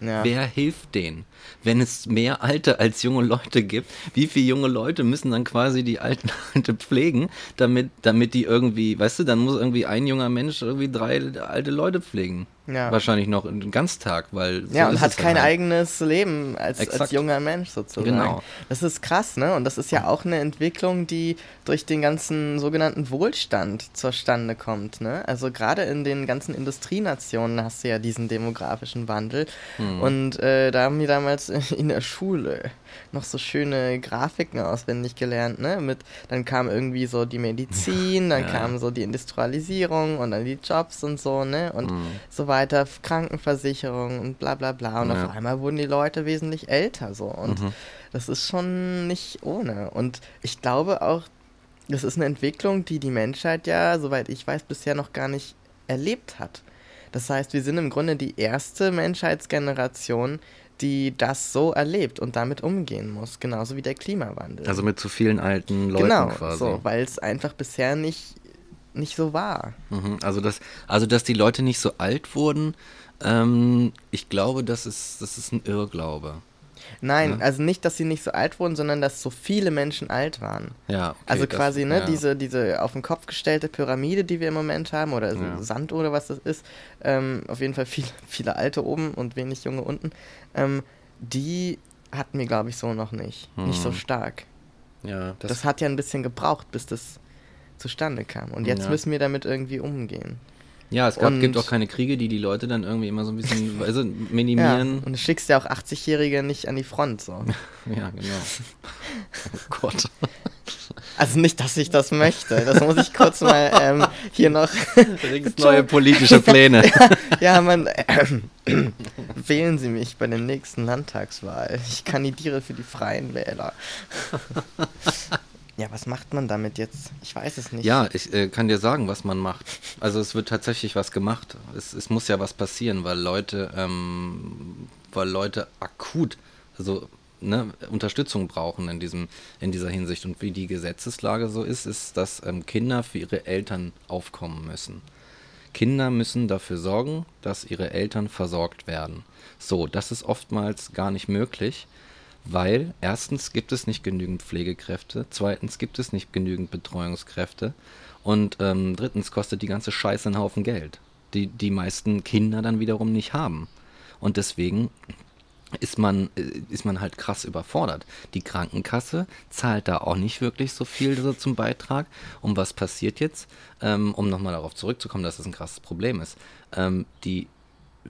Ja. Wer hilft denen? Wenn es mehr alte als junge Leute gibt, wie viele junge Leute müssen dann quasi die alten Leute pflegen, damit, damit die irgendwie, weißt du, dann muss irgendwie ein junger Mensch irgendwie drei alte Leute pflegen. Ja. Wahrscheinlich noch einen Ganztag, weil. so Ja, und hat kein halt. eigenes Leben als, als junger Mensch sozusagen. Genau. Das ist krass, ne? Und das ist ja auch eine Entwicklung, die durch den ganzen sogenannten Wohlstand zustande kommt, ne? Also gerade in den ganzen Industrienationen hast du ja diesen demografischen Wandel. Hm. Und äh, da haben wir damals in der Schule noch so schöne Grafiken auswendig gelernt, ne? Mit, dann kam irgendwie so die Medizin, dann Ja. kam so die Industrialisierung und dann die Jobs und so, ne? Und Mhm. so weiter, Krankenversicherung und bla bla bla. Und Ja. auf einmal wurden die Leute wesentlich älter so. Und Mhm. das ist schon nicht ohne. Und ich glaube auch, das ist eine Entwicklung, die die Menschheit ja, soweit ich weiß, bisher noch gar nicht erlebt hat. Das heißt, wir sind im Grunde die erste Menschheitsgeneration, die das so erlebt und damit umgehen muss, genauso wie der Klimawandel. Also mit zu vielen alten Leuten genau, quasi. so, weil es einfach bisher nicht, nicht so war. Mhm, Also dass, also dass die Leute nicht so alt wurden, ähm, ich glaube, das ist, das ist ein Irrglaube. Nein, Ja. also nicht, dass sie nicht so alt wurden, sondern dass so viele Menschen alt waren. Ja. okay, Also das- quasi, ne, ja. diese, diese auf den Kopf gestellte Pyramide, die wir im Moment haben, oder so Ja. Sand oder was das ist, ähm, auf jeden Fall viele, viele alte oben und wenig junge unten, ähm, die hatten wir, glaube ich, so noch nicht. Nicht so Mhm. stark. Ja, Das, das, hat ja ein bisschen gebraucht, bis das zustande kam. Und jetzt Ja. müssen wir damit irgendwie umgehen. Ja es gab, und- gibt auch keine Kriege, die die Leute dann irgendwie immer so ein bisschen also Ja, minimieren. und du schickst ja auch 80-Jährige nicht an die Front, so. Ja, genau. Oh Gott. Also nicht, dass ich das möchte. Das muss ich kurz mal ähm, hier noch neue politische Pläne. Ja, man, äh, wählen Sie mich bei der nächsten Landtagswahl. Ich kandidiere für die Freien Wähler. Ja, was macht man damit jetzt? Ich weiß es nicht. Ja, ich äh, kann dir sagen, was man macht. Also es wird tatsächlich was gemacht. Es, es muss ja was passieren, weil Leute, ähm, weil Leute akut, also ne, Unterstützung brauchen in diesem, in dieser Hinsicht. Und wie die Gesetzeslage so ist, ist, dass ähm, Kinder für ihre Eltern aufkommen müssen. Kinder müssen dafür sorgen, dass ihre Eltern versorgt werden. So, das ist oftmals gar nicht möglich, weil erstens gibt es nicht genügend Pflegekräfte, zweitens gibt es nicht genügend Betreuungskräfte und ähm, drittens kostet die ganze Scheiße einen Haufen Geld, die die meisten Kinder dann wiederum nicht haben. Und deswegen ist man, äh, ist man halt krass überfordert. Die Krankenkasse zahlt da auch nicht wirklich so viel so zum Beitrag. Und was passiert jetzt? Ähm, um nochmal darauf zurückzukommen, dass das ein krasses Problem ist. Ähm, die,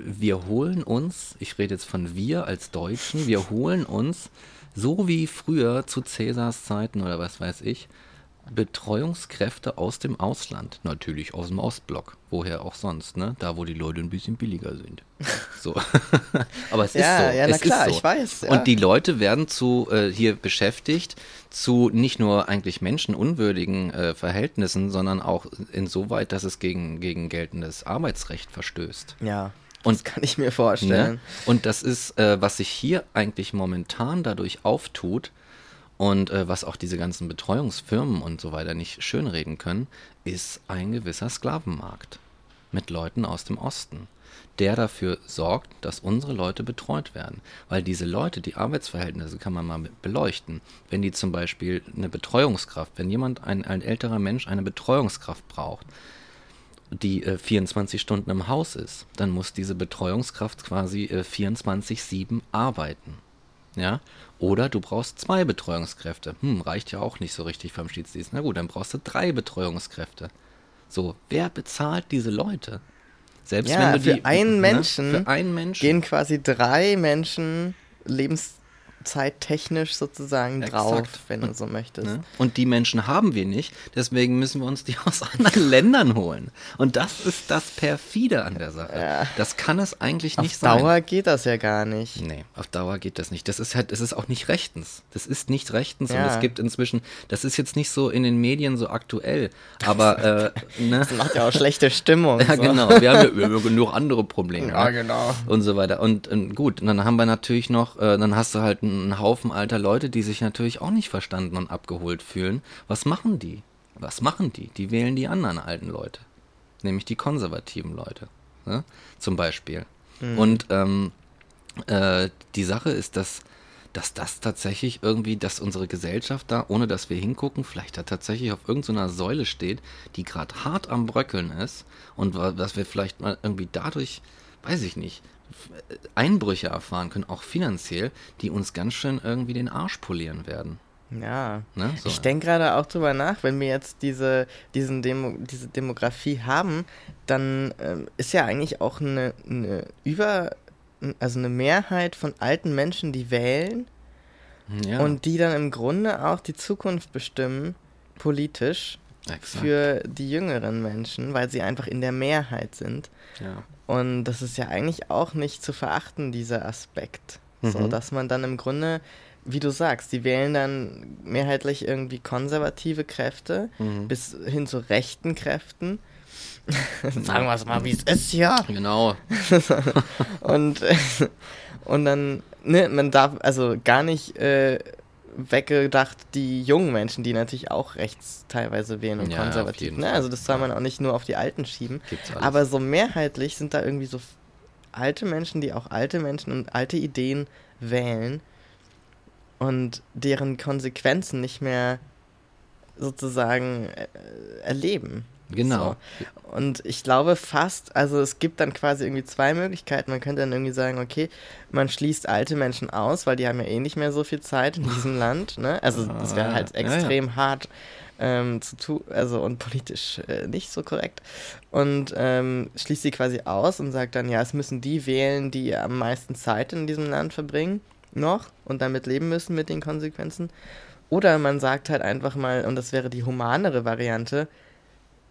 wir holen uns, ich rede jetzt von wir als Deutschen, wir holen uns, so wie früher zu Cäsars Zeiten oder was weiß ich, Betreuungskräfte aus dem Ausland. Natürlich aus dem Ostblock. Woher auch sonst, ne? Da, wo die Leute ein bisschen billiger sind. So. Aber es Ja, ist so. ja, na es klar, ist so. ich weiß, ja. Und die Leute werden zu äh, hier beschäftigt zu nicht nur eigentlich menschenunwürdigen äh, Verhältnissen, sondern auch insoweit, dass es gegen, gegen geltendes Arbeitsrecht verstößt. Ja, Und- das kann ich mir vorstellen. Ne? Und das ist, äh, was sich hier eigentlich momentan dadurch auftut und äh, was auch diese ganzen Betreuungsfirmen und so weiter nicht schönreden können, ist ein gewisser Sklavenmarkt mit Leuten aus dem Osten, der dafür sorgt, dass unsere Leute betreut werden. Weil diese Leute, die Arbeitsverhältnisse kann man mal beleuchten. Wenn die zum Beispiel eine Betreuungskraft, wenn jemand, ein, ein älterer Mensch eine Betreuungskraft braucht, die äh, 24 Stunden im Haus ist, dann muss diese Betreuungskraft quasi äh, 24-7 arbeiten. Ja? Oder du brauchst zwei Betreuungskräfte. Hm, reicht ja auch nicht so richtig vom Schiedsdienst. Na gut, dann brauchst du drei Betreuungskräfte. So, wer bezahlt diese Leute? Selbst Ja, wenn du für die, einen ne, Menschen für einen Menschen. Gehen quasi drei Menschen zeittechnisch sozusagen Exakt. drauf, wenn du so möchtest. Ne? Und die Menschen haben wir nicht, deswegen müssen wir uns die aus anderen Ländern holen. Und das ist das Perfide an der Sache. Ja. Das kann es eigentlich nicht Auf sein. Dauer geht das ja gar nicht. Nee, auf Dauer geht das nicht. Das ist halt, das ist auch nicht rechtens. Das ist nicht rechtens und Ja. es gibt inzwischen, das ist jetzt nicht so in den Medien so aktuell, aber äh, ne? Das macht ja auch schlechte Stimmung. Ja, so. genau. Wir haben ja genug andere Probleme. Ja, ne? genau. Und so weiter. Und, und gut, und dann haben wir natürlich noch, äh, dann hast du halt einen Haufen alter Leute, die sich natürlich auch nicht verstanden und abgeholt fühlen. Was machen die? Was machen die? Die wählen die anderen alten Leute. Nämlich die konservativen Leute. Ne? Zum Beispiel. Und ähm, äh, die Sache ist, dass, dass das tatsächlich irgendwie, dass unsere Gesellschaft da, ohne dass wir hingucken, vielleicht da tatsächlich auf irgendeiner Säule steht, die gerade hart am Bröckeln ist und wa- dass wir vielleicht mal irgendwie dadurch, weiß ich nicht, Einbrüche erfahren können, auch finanziell, die uns ganz schön irgendwie den Arsch polieren werden. Ja. Ne? So. Ich denke gerade auch drüber nach, wenn wir jetzt diese, diesen Demo, diese Demografie haben, dann ähm, ist ja eigentlich auch eine, eine über, also eine Mehrheit von alten Menschen, die wählen ja, und die dann im Grunde auch die Zukunft bestimmen, politisch, exakt. für die jüngeren Menschen, weil sie einfach in der Mehrheit sind. ja. Und das ist ja eigentlich auch nicht zu verachten, dieser Aspekt. So, Mhm. dass man dann im Grunde, wie du sagst, die wählen dann mehrheitlich irgendwie konservative Kräfte Mhm. bis hin zu rechten Kräften. Sagen wir es mal, wie es ist, ja. Genau. Und, und dann, ne, man darf also gar nicht äh, weggedacht die jungen Menschen, die natürlich auch rechts teilweise wählen und Ja, konservativ. Ne? Also das soll man auch nicht nur auf die Alten schieben. Aber so mehrheitlich sind da irgendwie so alte Menschen, die auch alte Menschen und alte Ideen wählen und deren Konsequenzen nicht mehr sozusagen äh, erleben. Genau. So. Und ich glaube fast, also es gibt dann quasi irgendwie zwei Möglichkeiten. Man könnte dann irgendwie sagen, okay, man schließt alte Menschen aus, weil die haben ja eh nicht mehr so viel Zeit in diesem Land. Ne? Also das wäre halt Ah, ja, ja. extrem hart ähm, zu tun, also und politisch äh, nicht so korrekt. Und ähm, schließt sie quasi aus und sagt dann, ja, es müssen die wählen, die am meisten Zeit in diesem Land verbringen, noch und damit leben müssen mit den Konsequenzen. Oder man sagt halt einfach mal, und das wäre die humanere Variante,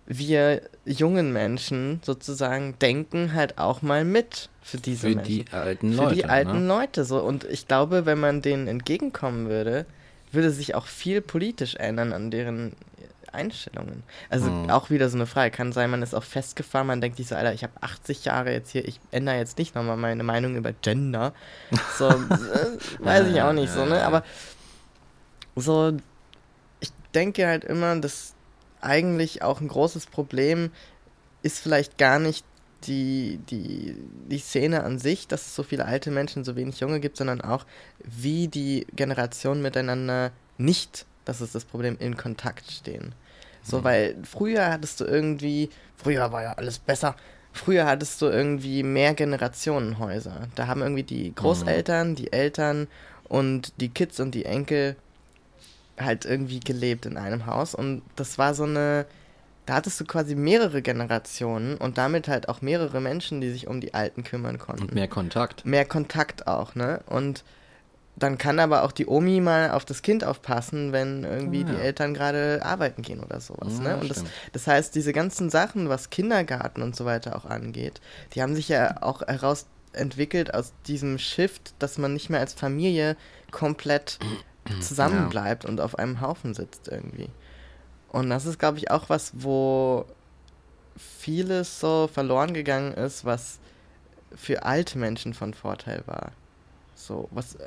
wir jungen Menschen sozusagen denken halt auch mal mit für diese Für Menschen. die alten für Leute. die alten ne? Leute so. Und ich glaube, wenn man denen entgegenkommen würde, würde sich auch viel politisch ändern an deren Einstellungen. Also Mhm. auch wieder so eine Frage. Kann sein, man ist auch festgefahren, man denkt sich so, Alter, ich habe 80 Jahre jetzt hier, ich ändere jetzt nicht nochmal meine Meinung über Gender. So, äh, weiß ich auch nicht so, ne? Aber so, ich denke halt immer, dass eigentlich auch ein großes Problem ist vielleicht gar nicht die, die, die Szene an sich, dass es so viele alte Menschen, so wenig junge gibt, sondern auch, wie die Generationen miteinander nicht, das ist das Problem, in Kontakt stehen. So, Mhm. weil früher hattest du irgendwie, früher war ja alles besser, früher hattest du irgendwie mehr Generationenhäuser. Da haben irgendwie die Großeltern, die Eltern und die Kids und die Enkel halt irgendwie gelebt in einem Haus und das war so eine, da hattest du quasi mehrere Generationen und damit halt auch mehrere Menschen, die sich um die Alten kümmern konnten. Und mehr Kontakt. Mehr Kontakt auch, ne? Und dann kann aber auch die Omi mal auf das Kind aufpassen, wenn irgendwie Ah, die ja. Eltern gerade arbeiten gehen oder sowas, Ja, ne? Und das, das heißt, diese ganzen Sachen, was Kindergarten und so weiter auch angeht, die haben sich ja auch heraus entwickelt aus diesem Shift, dass man nicht mehr als Familie komplett zusammenbleibt und auf einem Haufen sitzt irgendwie. Und das ist, glaube ich, auch was, wo vieles so verloren gegangen ist, was für alte Menschen von Vorteil war. So, was, äh,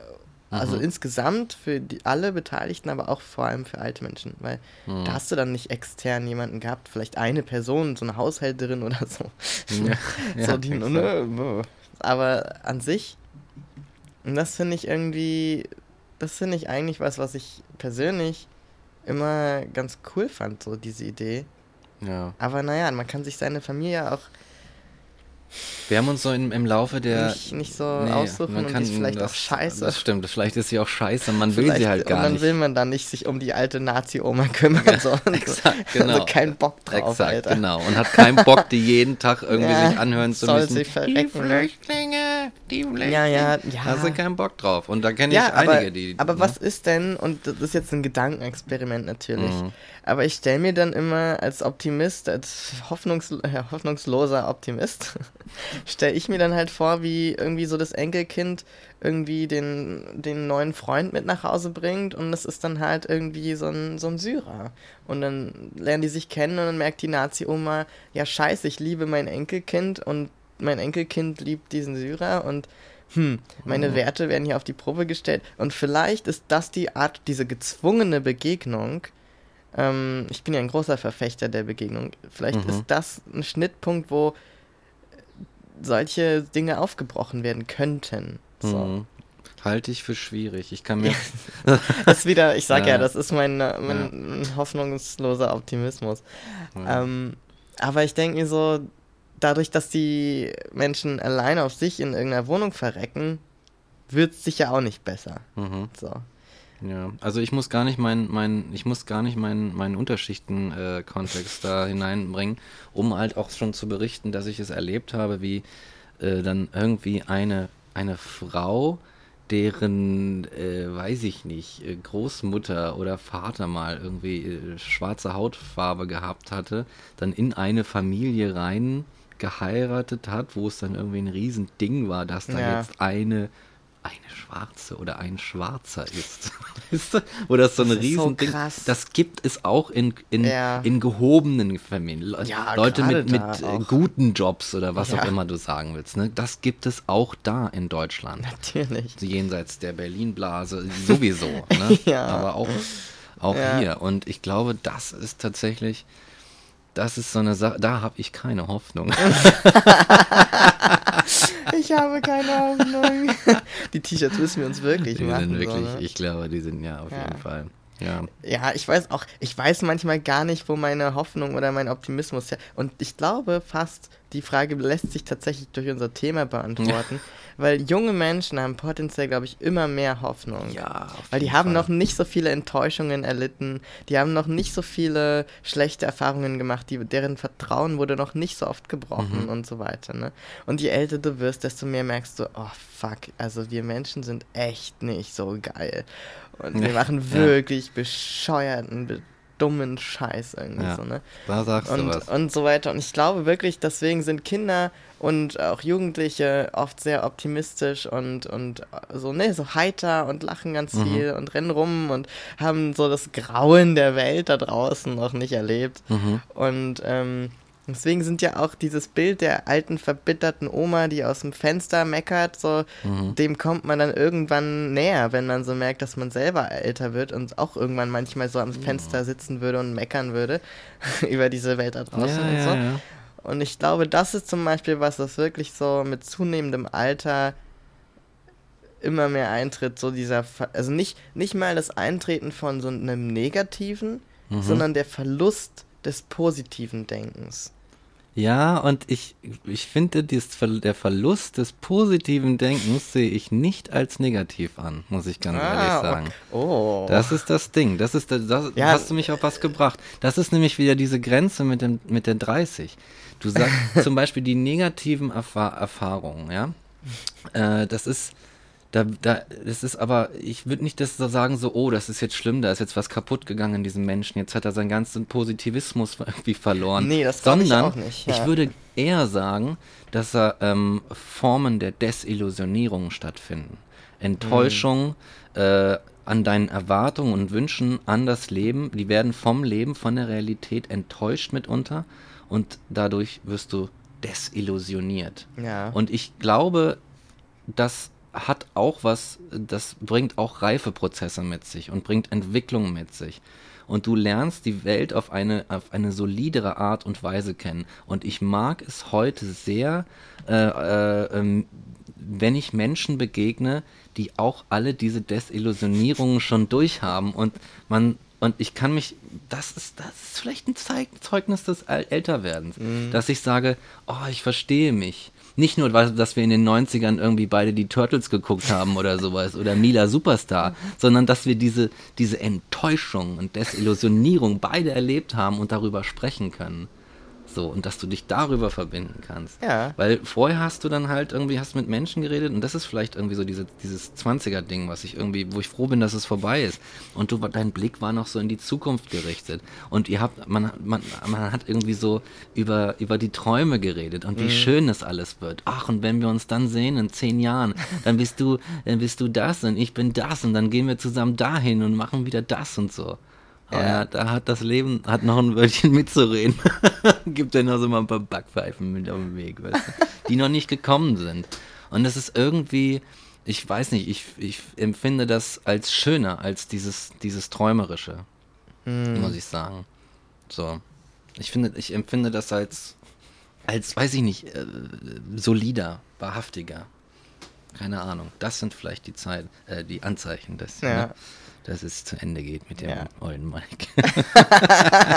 also Mhm. insgesamt für die, alle Beteiligten, aber auch vor allem für alte Menschen, weil Mhm. da hast du dann nicht extern jemanden gehabt, vielleicht eine Person, so eine Haushälterin oder so. Ja, so ja, die, exakt. ne, aber an sich, und das finde ich irgendwie, das finde ich eigentlich was, was ich persönlich immer ganz cool fand, so diese Idee. Ja. Aber naja, man kann sich seine Familie auch Wir haben uns so in, im Laufe der. nicht, nicht so aussuchen man und kann die ist vielleicht das, auch scheiße. Das stimmt, vielleicht ist sie auch scheiße, man will sie Vielleicht- halt gar und dann nicht. will man dann nicht sich um die alte Nazi-Oma kümmern. so. exakt, genau. Also kein Bock drauf, Exakt, Alter. genau. Und hat keinen Bock, die jeden Tag irgendwie Ja, sich anhören zu soll müssen. sich verrecken, die ne? Flüchtlinge, die Flüchtlinge. Ja, ja, ja. Da hast du keinen Bock drauf. Und da kenne ich Ja, aber, einige, die. aber ne? was ist denn, und das ist jetzt ein Gedankenexperiment natürlich, Mhm. Aber ich stelle mir dann immer als Optimist, als hoffnungs äh, hoffnungsloser Optimist, stelle ich mir dann halt vor, wie irgendwie so das Enkelkind irgendwie den, den neuen Freund mit nach Hause bringt und das ist dann halt irgendwie so ein, so ein Syrer. Und dann lernen die sich kennen und dann merkt die Nazi-Oma, ja scheiße, ich liebe mein Enkelkind und mein Enkelkind liebt diesen Syrer und hm, meine Werte werden hier auf die Probe gestellt. Und vielleicht ist das die Art, diese gezwungene Begegnung. Ähm, ich bin ja ein großer Verfechter der Begegnung. Vielleicht Mhm. ist das ein Schnittpunkt, wo solche Dinge aufgebrochen werden könnten. So. Mhm. Halte ich für schwierig. Ich kann mir. Das ist wieder, ich sag ja, Ja. das ist mein, äh, mein hoffnungsloser Optimismus. Ja. Ähm, aber ich denke mir so, dadurch, dass die Menschen alleine auf sich in irgendeiner Wohnung verrecken, wird es sicher auch nicht besser. Mhm. So. Ja, also ich muss gar nicht meinen, mein, ich muss gar nicht meinen, meinen Unterschichten-Kontext da hineinbringen, um halt auch schon zu berichten, dass ich es erlebt habe, wie äh, dann irgendwie eine, eine Frau, deren, äh, weiß ich nicht, äh, Großmutter oder Vater mal irgendwie äh, schwarze Hautfarbe gehabt hatte, dann in eine Familie rein geheiratet hat, wo es dann irgendwie ein Riesending war, dass da Ja. jetzt eine eine Schwarze oder ein Schwarzer ist. Weißt du? Wo das so ein Das ist so Riesending. krass. Das gibt es auch in, in, Ja. in gehobenen Familien. Ja, Leute mit, mit äh, auch. guten Jobs oder was Ja. auch immer du sagen willst. Ne? Das gibt es auch da in Deutschland. Natürlich. Jenseits der Berlin-Blase sowieso. Ne? Ja. Aber auch, auch hier. Und ich glaube, das ist tatsächlich. Das ist so eine Sache, da habe ich keine Hoffnung. Ich habe keine Hoffnung. Die T-Shirts müssen wir uns wirklich Die machen. sind wirklich, so, ne? ich glaube, die sind ja auf Ja. jeden Fall. Ja. Ja, ich weiß auch, ich weiß manchmal gar nicht, wo meine Hoffnung oder mein Optimismus her. Und ich glaube fast, die Frage lässt sich tatsächlich durch unser Thema beantworten, weil junge Menschen haben potenziell, glaube ich, immer mehr Hoffnung. Ja, auf Weil die haben Fall. noch nicht so viele Enttäuschungen erlitten, die haben noch nicht so viele schlechte Erfahrungen gemacht, die, deren Vertrauen wurde noch nicht so oft gebrochen Mhm. und so weiter. Ne? Und je älter du wirst, desto mehr merkst du, oh fuck, also wir Menschen sind echt nicht so geil. Und wir machen wirklich bescheuerten, be dummen Scheiß irgendwie Ja. so, ne? Da sagst du und, was. und so weiter. Und ich glaube wirklich, deswegen sind Kinder und auch Jugendliche oft sehr optimistisch und, und so, ne, so heiter und lachen ganz Mhm. viel und rennen rum und haben so das Grauen der Welt da draußen noch nicht erlebt. Mhm. Und ähm, deswegen sind ja auch dieses Bild der alten, verbitterten Oma, die aus dem Fenster meckert, so, Mhm. dem kommt man dann irgendwann näher, wenn man so merkt, dass man selber älter wird und auch irgendwann manchmal so am Fenster sitzen würde und meckern würde über diese Welt da draußen Ja, und ja, so. ja. Und ich glaube, das ist zum Beispiel was, das wirklich so mit zunehmendem Alter immer mehr eintritt, so dieser, Ver also nicht, nicht mal das Eintreten von so einem negativen, Mhm. sondern der Verlust des positiven Denkens. Ja, und ich, ich finde, dies, der Verlust des positiven Denkens sehe ich nicht als negativ an, muss ich ganz ehrlich sagen. okay. Oh. Das ist das Ding. Das ist das, das Ja. hast du mich auf was gebracht. Das ist nämlich wieder diese Grenze mit dem mit der 30. Du sagst zum Beispiel die negativen Erfa Erfahrungen, ja. Äh, das ist da, da, das ist aber, ich würde nicht das so sagen, so, oh, das ist jetzt schlimm, da ist jetzt was kaputt gegangen in diesem Menschen, jetzt hat er seinen ganzen Positivismus irgendwie verloren. Nee, das glaub ich Sondern auch nicht, ich ja. würde eher sagen, dass da ähm, Formen der Desillusionierung stattfinden. Enttäuschung äh, an deinen Erwartungen und Wünschen an das Leben, die werden vom Leben, von der Realität enttäuscht mitunter und dadurch wirst du desillusioniert. Ja. Und ich glaube, das hat auch was, das bringt auch Reifeprozesse mit sich und bringt Entwicklung mit sich. Und du lernst die Welt auf eine, auf eine solidere Art und Weise kennen. Und ich mag es heute sehr, äh, äh, ähm, wenn ich Menschen begegne, die auch alle diese Desillusionierungen schon durchhaben und man und ich kann mich, das ist, das ist vielleicht ein Zeugnis des Äl- Älterwerdens, dass ich sage, oh, ich verstehe mich. Nicht nur, dass wir in den 90ern irgendwie beide die Turtles geguckt haben oder sowas oder Mila Superstar, sondern dass wir diese, diese Enttäuschung und Desillusionierung beide erlebt haben und darüber sprechen können. So, und dass du dich darüber verbinden kannst. Ja. Weil vorher hast du dann halt irgendwie, hast mit Menschen geredet und das ist vielleicht irgendwie so diese, dieses 20er-Ding, was ich irgendwie, wo ich froh bin, dass es vorbei ist. Und du, dein Blick war noch so in die Zukunft gerichtet. Und ihr habt, man, man, man hat irgendwie so über, über die Träume geredet und wie Mhm. schön das alles wird. Ach, und wenn wir uns dann sehen in zehn Jahren, dann bist du, dann bist du das und ich bin das und dann gehen wir zusammen dahin und machen wieder das und so. Aber Ja. da hat das Leben, hat noch ein Wörtchen mitzureden. Gibt ja noch so mal ein paar Backpfeifen mit auf dem Weg, weißt du, die noch nicht gekommen sind. Und es ist irgendwie, ich weiß nicht, ich, ich empfinde das als schöner, als dieses, dieses Träumerische, muss ich sagen. So. Ich finde, ich empfinde das als, als, weiß ich nicht, äh, solider, wahrhaftiger. Keine Ahnung. Das sind vielleicht die Zeit, äh, die Anzeichen, dass, Ja. ne, dass es zu Ende geht mit dem Ja. ollen Mike.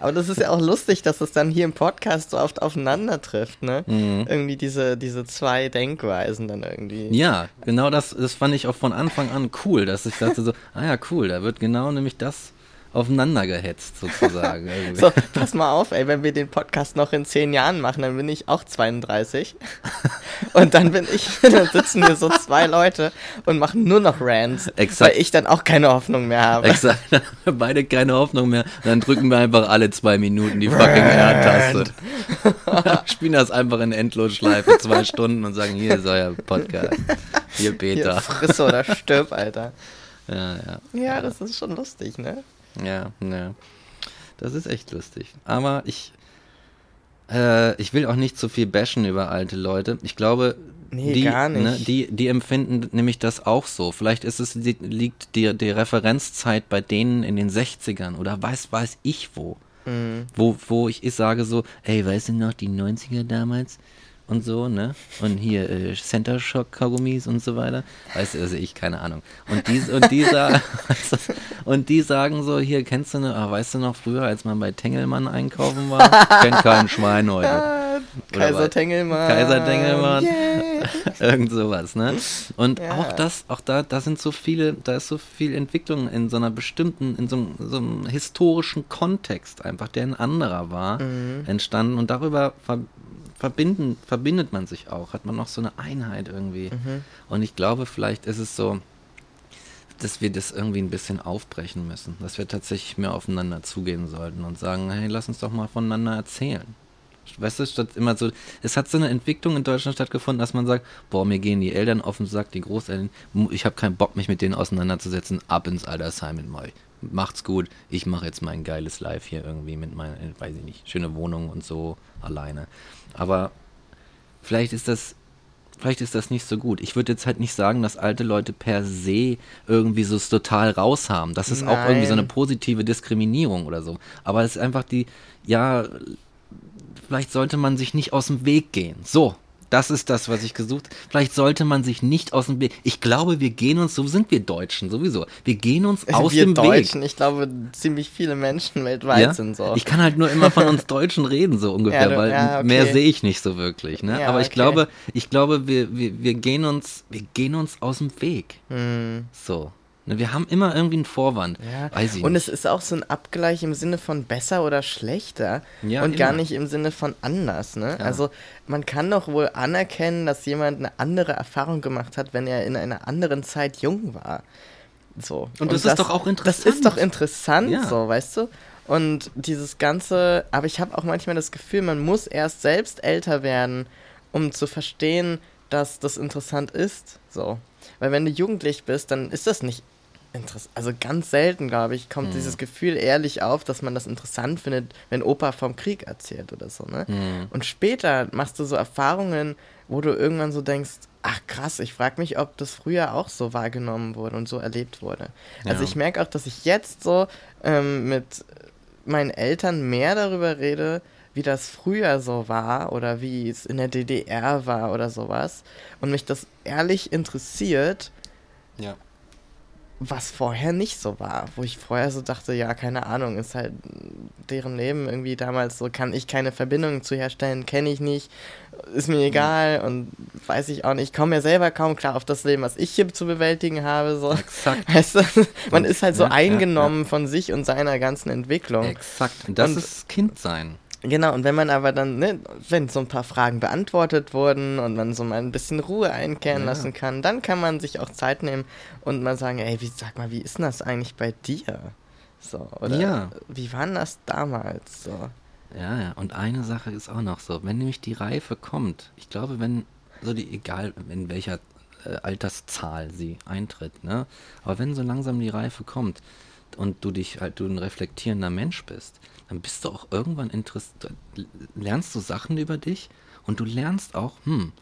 Aber das ist ja auch lustig, dass es dann hier im Podcast so oft aufeinander trifft, ne? Mhm. Irgendwie diese, diese zwei Denkweisen dann irgendwie. Ja, genau das, das fand ich auch von Anfang an cool, dass ich dachte so, ah ja, cool, da wird genau nämlich das aufeinander gehetzt sozusagen. irgendwie. So, pass mal auf, ey, wenn wir den Podcast noch in zehn Jahren machen, dann bin ich auch 32. Und dann bin ich, dann sitzen hier so zwei Leute und machen nur noch Rants, Exakt. weil ich dann auch keine Hoffnung mehr habe. Exakt, dann haben wir beide keine Hoffnung mehr. Dann drücken wir einfach alle zwei Minuten die fucking R-Taste. Spielen das einfach in Endlosschleife zwei Stunden und sagen, hier ist euer Podcast. Hier Hier, Peter. friss oder stirb, Alter. Ja, ja. Ja, das ist schon lustig, ne? Ja, ja. Das ist echt lustig. Aber ich, äh, ich will auch nicht zu viel bashen über alte Leute. Ich glaube, Nee, die. Ne, die, die empfinden nämlich das auch so. Vielleicht ist es, liegt die, die Referenzzeit bei denen in den 60ern oder weiß, weiß ich wo. Mhm. Wo, wo ich, ich sage so, ey, weißt du noch, die 90er damals? Und so, ne? Und hier äh, Center Shock Kaugummis und so weiter. Weißt du, also ich, keine Ahnung. Und die, und die, und die sagen so, hier, kennst du ne, ah, weißt du noch früher, als man bei Tengelmann einkaufen war? Kennt kein Schwein heute. Kaiser? Tengelmann. Kaiser Tengelmann. Yeah. Irgend sowas, ne? Und Ja. auch das, auch da, da sind so viele, da ist so viel Entwicklung in so einer bestimmten, in so, einem- so einem historischen Kontext einfach, der ein anderer war, Mhm. entstanden und darüber verbinden, verbindet man sich auch, hat man noch so eine Einheit irgendwie. Mhm. Und ich glaube, vielleicht ist es so, dass wir das irgendwie ein bisschen aufbrechen müssen, dass wir tatsächlich mehr aufeinander zugehen sollten und sagen, hey, lass uns doch mal voneinander erzählen. Weißt du, statt immer so, es hat so eine Entwicklung in Deutschland stattgefunden, dass man sagt, boah, mir gehen die Eltern auf den Sack, die Großeltern, ich habe keinen Bock, mich mit denen auseinanderzusetzen, ab ins Altersheim mit euch. Macht's gut, ich mache jetzt mein geiles Live hier irgendwie mit meiner, weiß ich nicht, schöne Wohnung und so alleine. Aber vielleicht ist das vielleicht ist das nicht so gut. Ich würde jetzt halt nicht sagen, dass alte Leute per se irgendwie so es total raus haben. Das ist auch irgendwie so eine Nein. positive Diskriminierung oder so. Aber es ist einfach die, ja, vielleicht sollte man sich nicht aus dem Weg gehen. So. Das ist das, was ich gesucht. Vielleicht sollte man sich nicht aus dem Weg. Ich glaube, wir gehen uns, so sind wir Deutschen sowieso. Wir gehen uns aus wir dem Deutschen, Weg. ich glaube, ziemlich viele Menschen weltweit Ja? sind so. Ich kann halt nur immer von uns Deutschen reden, so ungefähr, Ja, weil ja, okay. mehr sehe ich nicht so wirklich. Ne? Aber ich okay. glaube, ich glaube, wir, wir, wir gehen uns, wir gehen uns aus dem Weg. Hm. So. Ne, Wir haben immer irgendwie einen Vorwand. Ja. Und nicht. es ist auch so ein Abgleich im Sinne von besser oder schlechter Ja, und gar immer. nicht im Sinne von anders. Ne? Ja. Also man kann doch wohl anerkennen, dass jemand eine andere Erfahrung gemacht hat, wenn er in einer anderen Zeit jung war. So. Und das ist doch auch Das interessant. ist doch interessant, so, weißt du? Und dieses ganze, aber ich habe auch manchmal das Gefühl, man muss erst selbst älter werden, um zu verstehen, dass das interessant ist. So. Weil wenn du jugendlich bist, dann ist das nicht interessant. Also ganz selten, glaube ich, kommt Hm. dieses Gefühl ehrlich auf, dass man das interessant findet, wenn Opa vom Krieg erzählt oder so, ne? Hm. Und später machst du so Erfahrungen, wo du irgendwann so denkst, ach krass, ich frage mich, ob das früher auch so wahrgenommen wurde und so erlebt wurde. Also Ja. ich merke auch, dass ich jetzt so ähm, mit meinen Eltern mehr darüber rede, wie das früher so war oder wie es in der DDR war oder sowas und mich das ehrlich interessiert, Ja. Was vorher nicht so war, wo ich vorher so dachte, ja, keine Ahnung, ist halt deren Leben irgendwie damals so, kann ich keine Verbindung zu herstellen, kenne ich nicht, ist mir egal und weiß ich auch nicht, ich komme mir selber kaum klar auf das Leben, was ich hier zu bewältigen habe, so. Exakt. Weißt du, man ist halt so Ja, ja, eingenommen von sich und seiner ganzen Entwicklung. Exakt. Und das Und- ist Kindsein. Genau, und wenn man aber dann, ne, wenn so ein paar Fragen beantwortet wurden und man so mal ein bisschen Ruhe einkehren Ja. lassen kann, dann kann man sich auch Zeit nehmen und mal sagen, ey, wie, sag mal, wie ist denn das eigentlich bei dir? So, oder Ja. wie war denn das damals? So. Ja, ja. Und eine Sache ist auch noch so, wenn nämlich die Reife kommt, ich glaube, wenn so die, egal in welcher äh, Alterszahl sie eintritt, ne? Aber wenn so langsam die Reife kommt und du dich halt, du ein reflektierender Mensch bist, dann bist du auch irgendwann interessiert, lernst du Sachen über dich und du lernst auch, hm,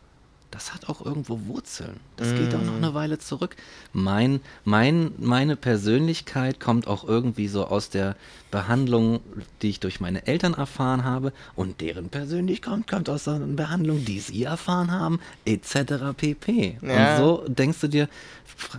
das hat auch irgendwo Wurzeln. Das geht auch noch eine Weile zurück. Mein, mein, meine Persönlichkeit kommt auch irgendwie so aus der Behandlung, die ich durch meine Eltern erfahren habe und deren Persönlichkeit kommt, kommt aus der Behandlung, die sie erfahren haben, etc. pp. Ja. Und so denkst du dir,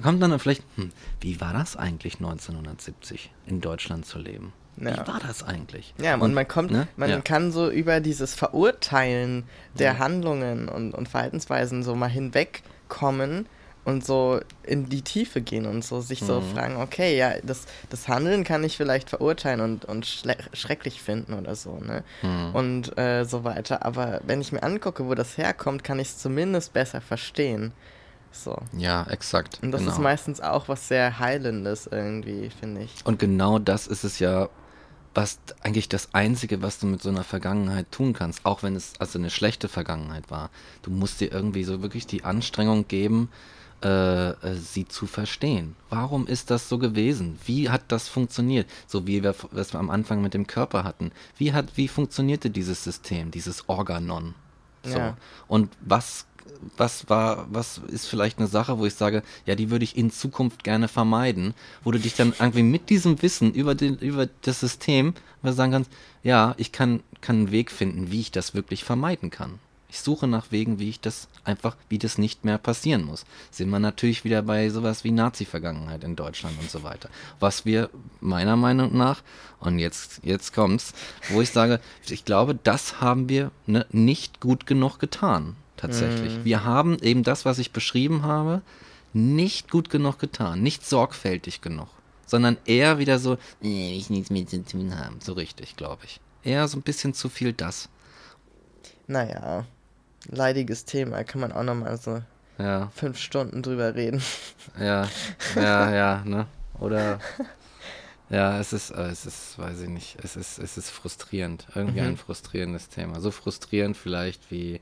kommt dann vielleicht, hm, wie war das eigentlich 1970 in Deutschland zu leben? Ja. Wie war das eigentlich? Ja, und, man kommt, ne? man Ja. kann so über dieses Verurteilen der Handlungen und, und Verhaltensweisen so mal hinwegkommen und so in die Tiefe gehen und so sich so Mhm. fragen, okay, ja, das, das Handeln kann ich vielleicht verurteilen und, und schrecklich finden oder so, ne? Mhm. Und äh, so weiter. Aber wenn ich mir angucke, wo das herkommt, kann ich es zumindest besser verstehen. So. Ja, exakt. Und das genau. ist meistens auch was sehr Heilendes irgendwie, finde ich. Und genau das ist es ja, was eigentlich das Einzige, was du mit so einer Vergangenheit tun kannst, auch wenn es also eine schlechte Vergangenheit war. Du musst dir irgendwie so wirklich die Anstrengung geben, äh, äh, sie zu verstehen. Warum ist das so gewesen? Wie hat das funktioniert? So wie wir was wir am Anfang mit dem Körper hatten. Wie hat wie funktionierte dieses System, dieses Organon? So. Ja. Und was was war, was ist vielleicht eine Sache, wo ich sage, ja, die würde ich in Zukunft gerne vermeiden, wo du dich dann irgendwie mit diesem Wissen über den, über das System sagen kannst, ja, ich kann, kann einen Weg finden, wie ich das wirklich vermeiden kann. Ich suche nach Wegen, wie ich das einfach, wie das nicht mehr passieren muss. Sind wir natürlich wieder bei sowas wie Nazi-Vergangenheit in Deutschland und so weiter. Was wir meiner Meinung nach, und jetzt, jetzt kommt's, wo ich sage, ich glaube, das haben wir ne, nicht gut genug getan. Tatsächlich. Wir haben eben das, was ich beschrieben habe, nicht gut genug getan, nicht sorgfältig genug, sondern eher wieder so, nee, ich nichts mit zu tun haben. So richtig, glaube ich. Eher so ein bisschen zu viel das. Naja, leidiges Thema, kann man auch nochmal so Ja, fünf Stunden drüber reden. ja, ja, ja, ne? Oder ja, es ist, es ist, weiß ich nicht, es ist, es ist frustrierend. Irgendwie Mhm. ein frustrierendes Thema. So frustrierend vielleicht wie,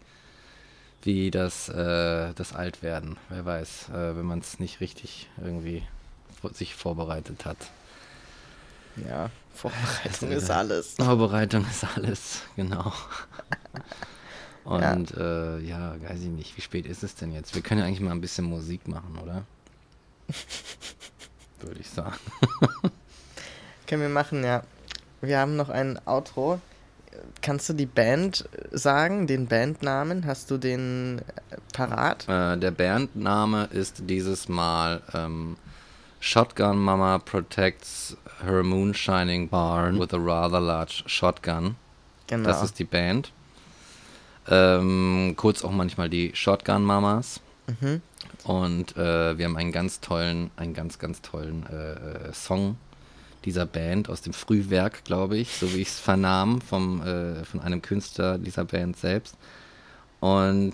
wie das, äh, das Altwerden. Wer weiß, äh, wenn man es nicht richtig irgendwie sich vorbereitet hat. Ja, Vorbereitung ist- alles. Vorbereitung ist alles, genau. Und ja. Äh, ja, weiß ich nicht, wie spät ist es denn jetzt? Wir können ja eigentlich mal ein bisschen Musik machen, oder? Würde ich sagen. Können wir machen, ja. Wir haben noch ein Outro. Kannst du die Band sagen, den Bandnamen? Hast du den äh, parat? Äh, der Bandname ist dieses Mal ähm, Shotgun Mama Protects Her Moonshining Barn with a Rather Large Shotgun. Genau. Das ist die Band. Ähm, kurz auch manchmal die Shotgun Mamas. Mhm. Und äh, wir haben einen ganz tollen, einen ganz, ganz tollen äh, äh, Song dieser Band aus dem Frühwerk, glaube ich, so wie ich es vernahm vom, äh, von einem Künstler dieser Band selbst. Und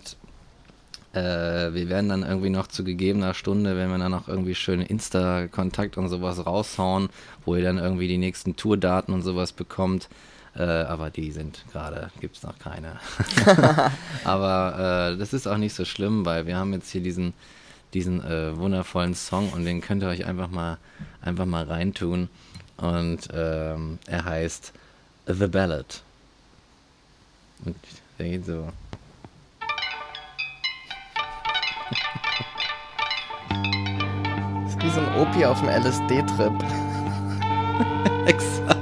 äh, wir werden dann irgendwie noch zu gegebener Stunde, wenn wir dann noch irgendwie schöne Insta-Kontakt und sowas raushauen, wo ihr dann irgendwie die nächsten Tourdaten und sowas bekommt. Äh, aber die sind gerade, gibt es noch keine. aber äh, das ist auch nicht so schlimm, weil wir haben jetzt hier diesen, diesen äh, wundervollen Song und den könnt ihr euch einfach mal, einfach mal reintun. Und ähm, er heißt The Ballad. Und der geht so. Das ist wie so ein Opi auf dem LSD-Trip. Exakt.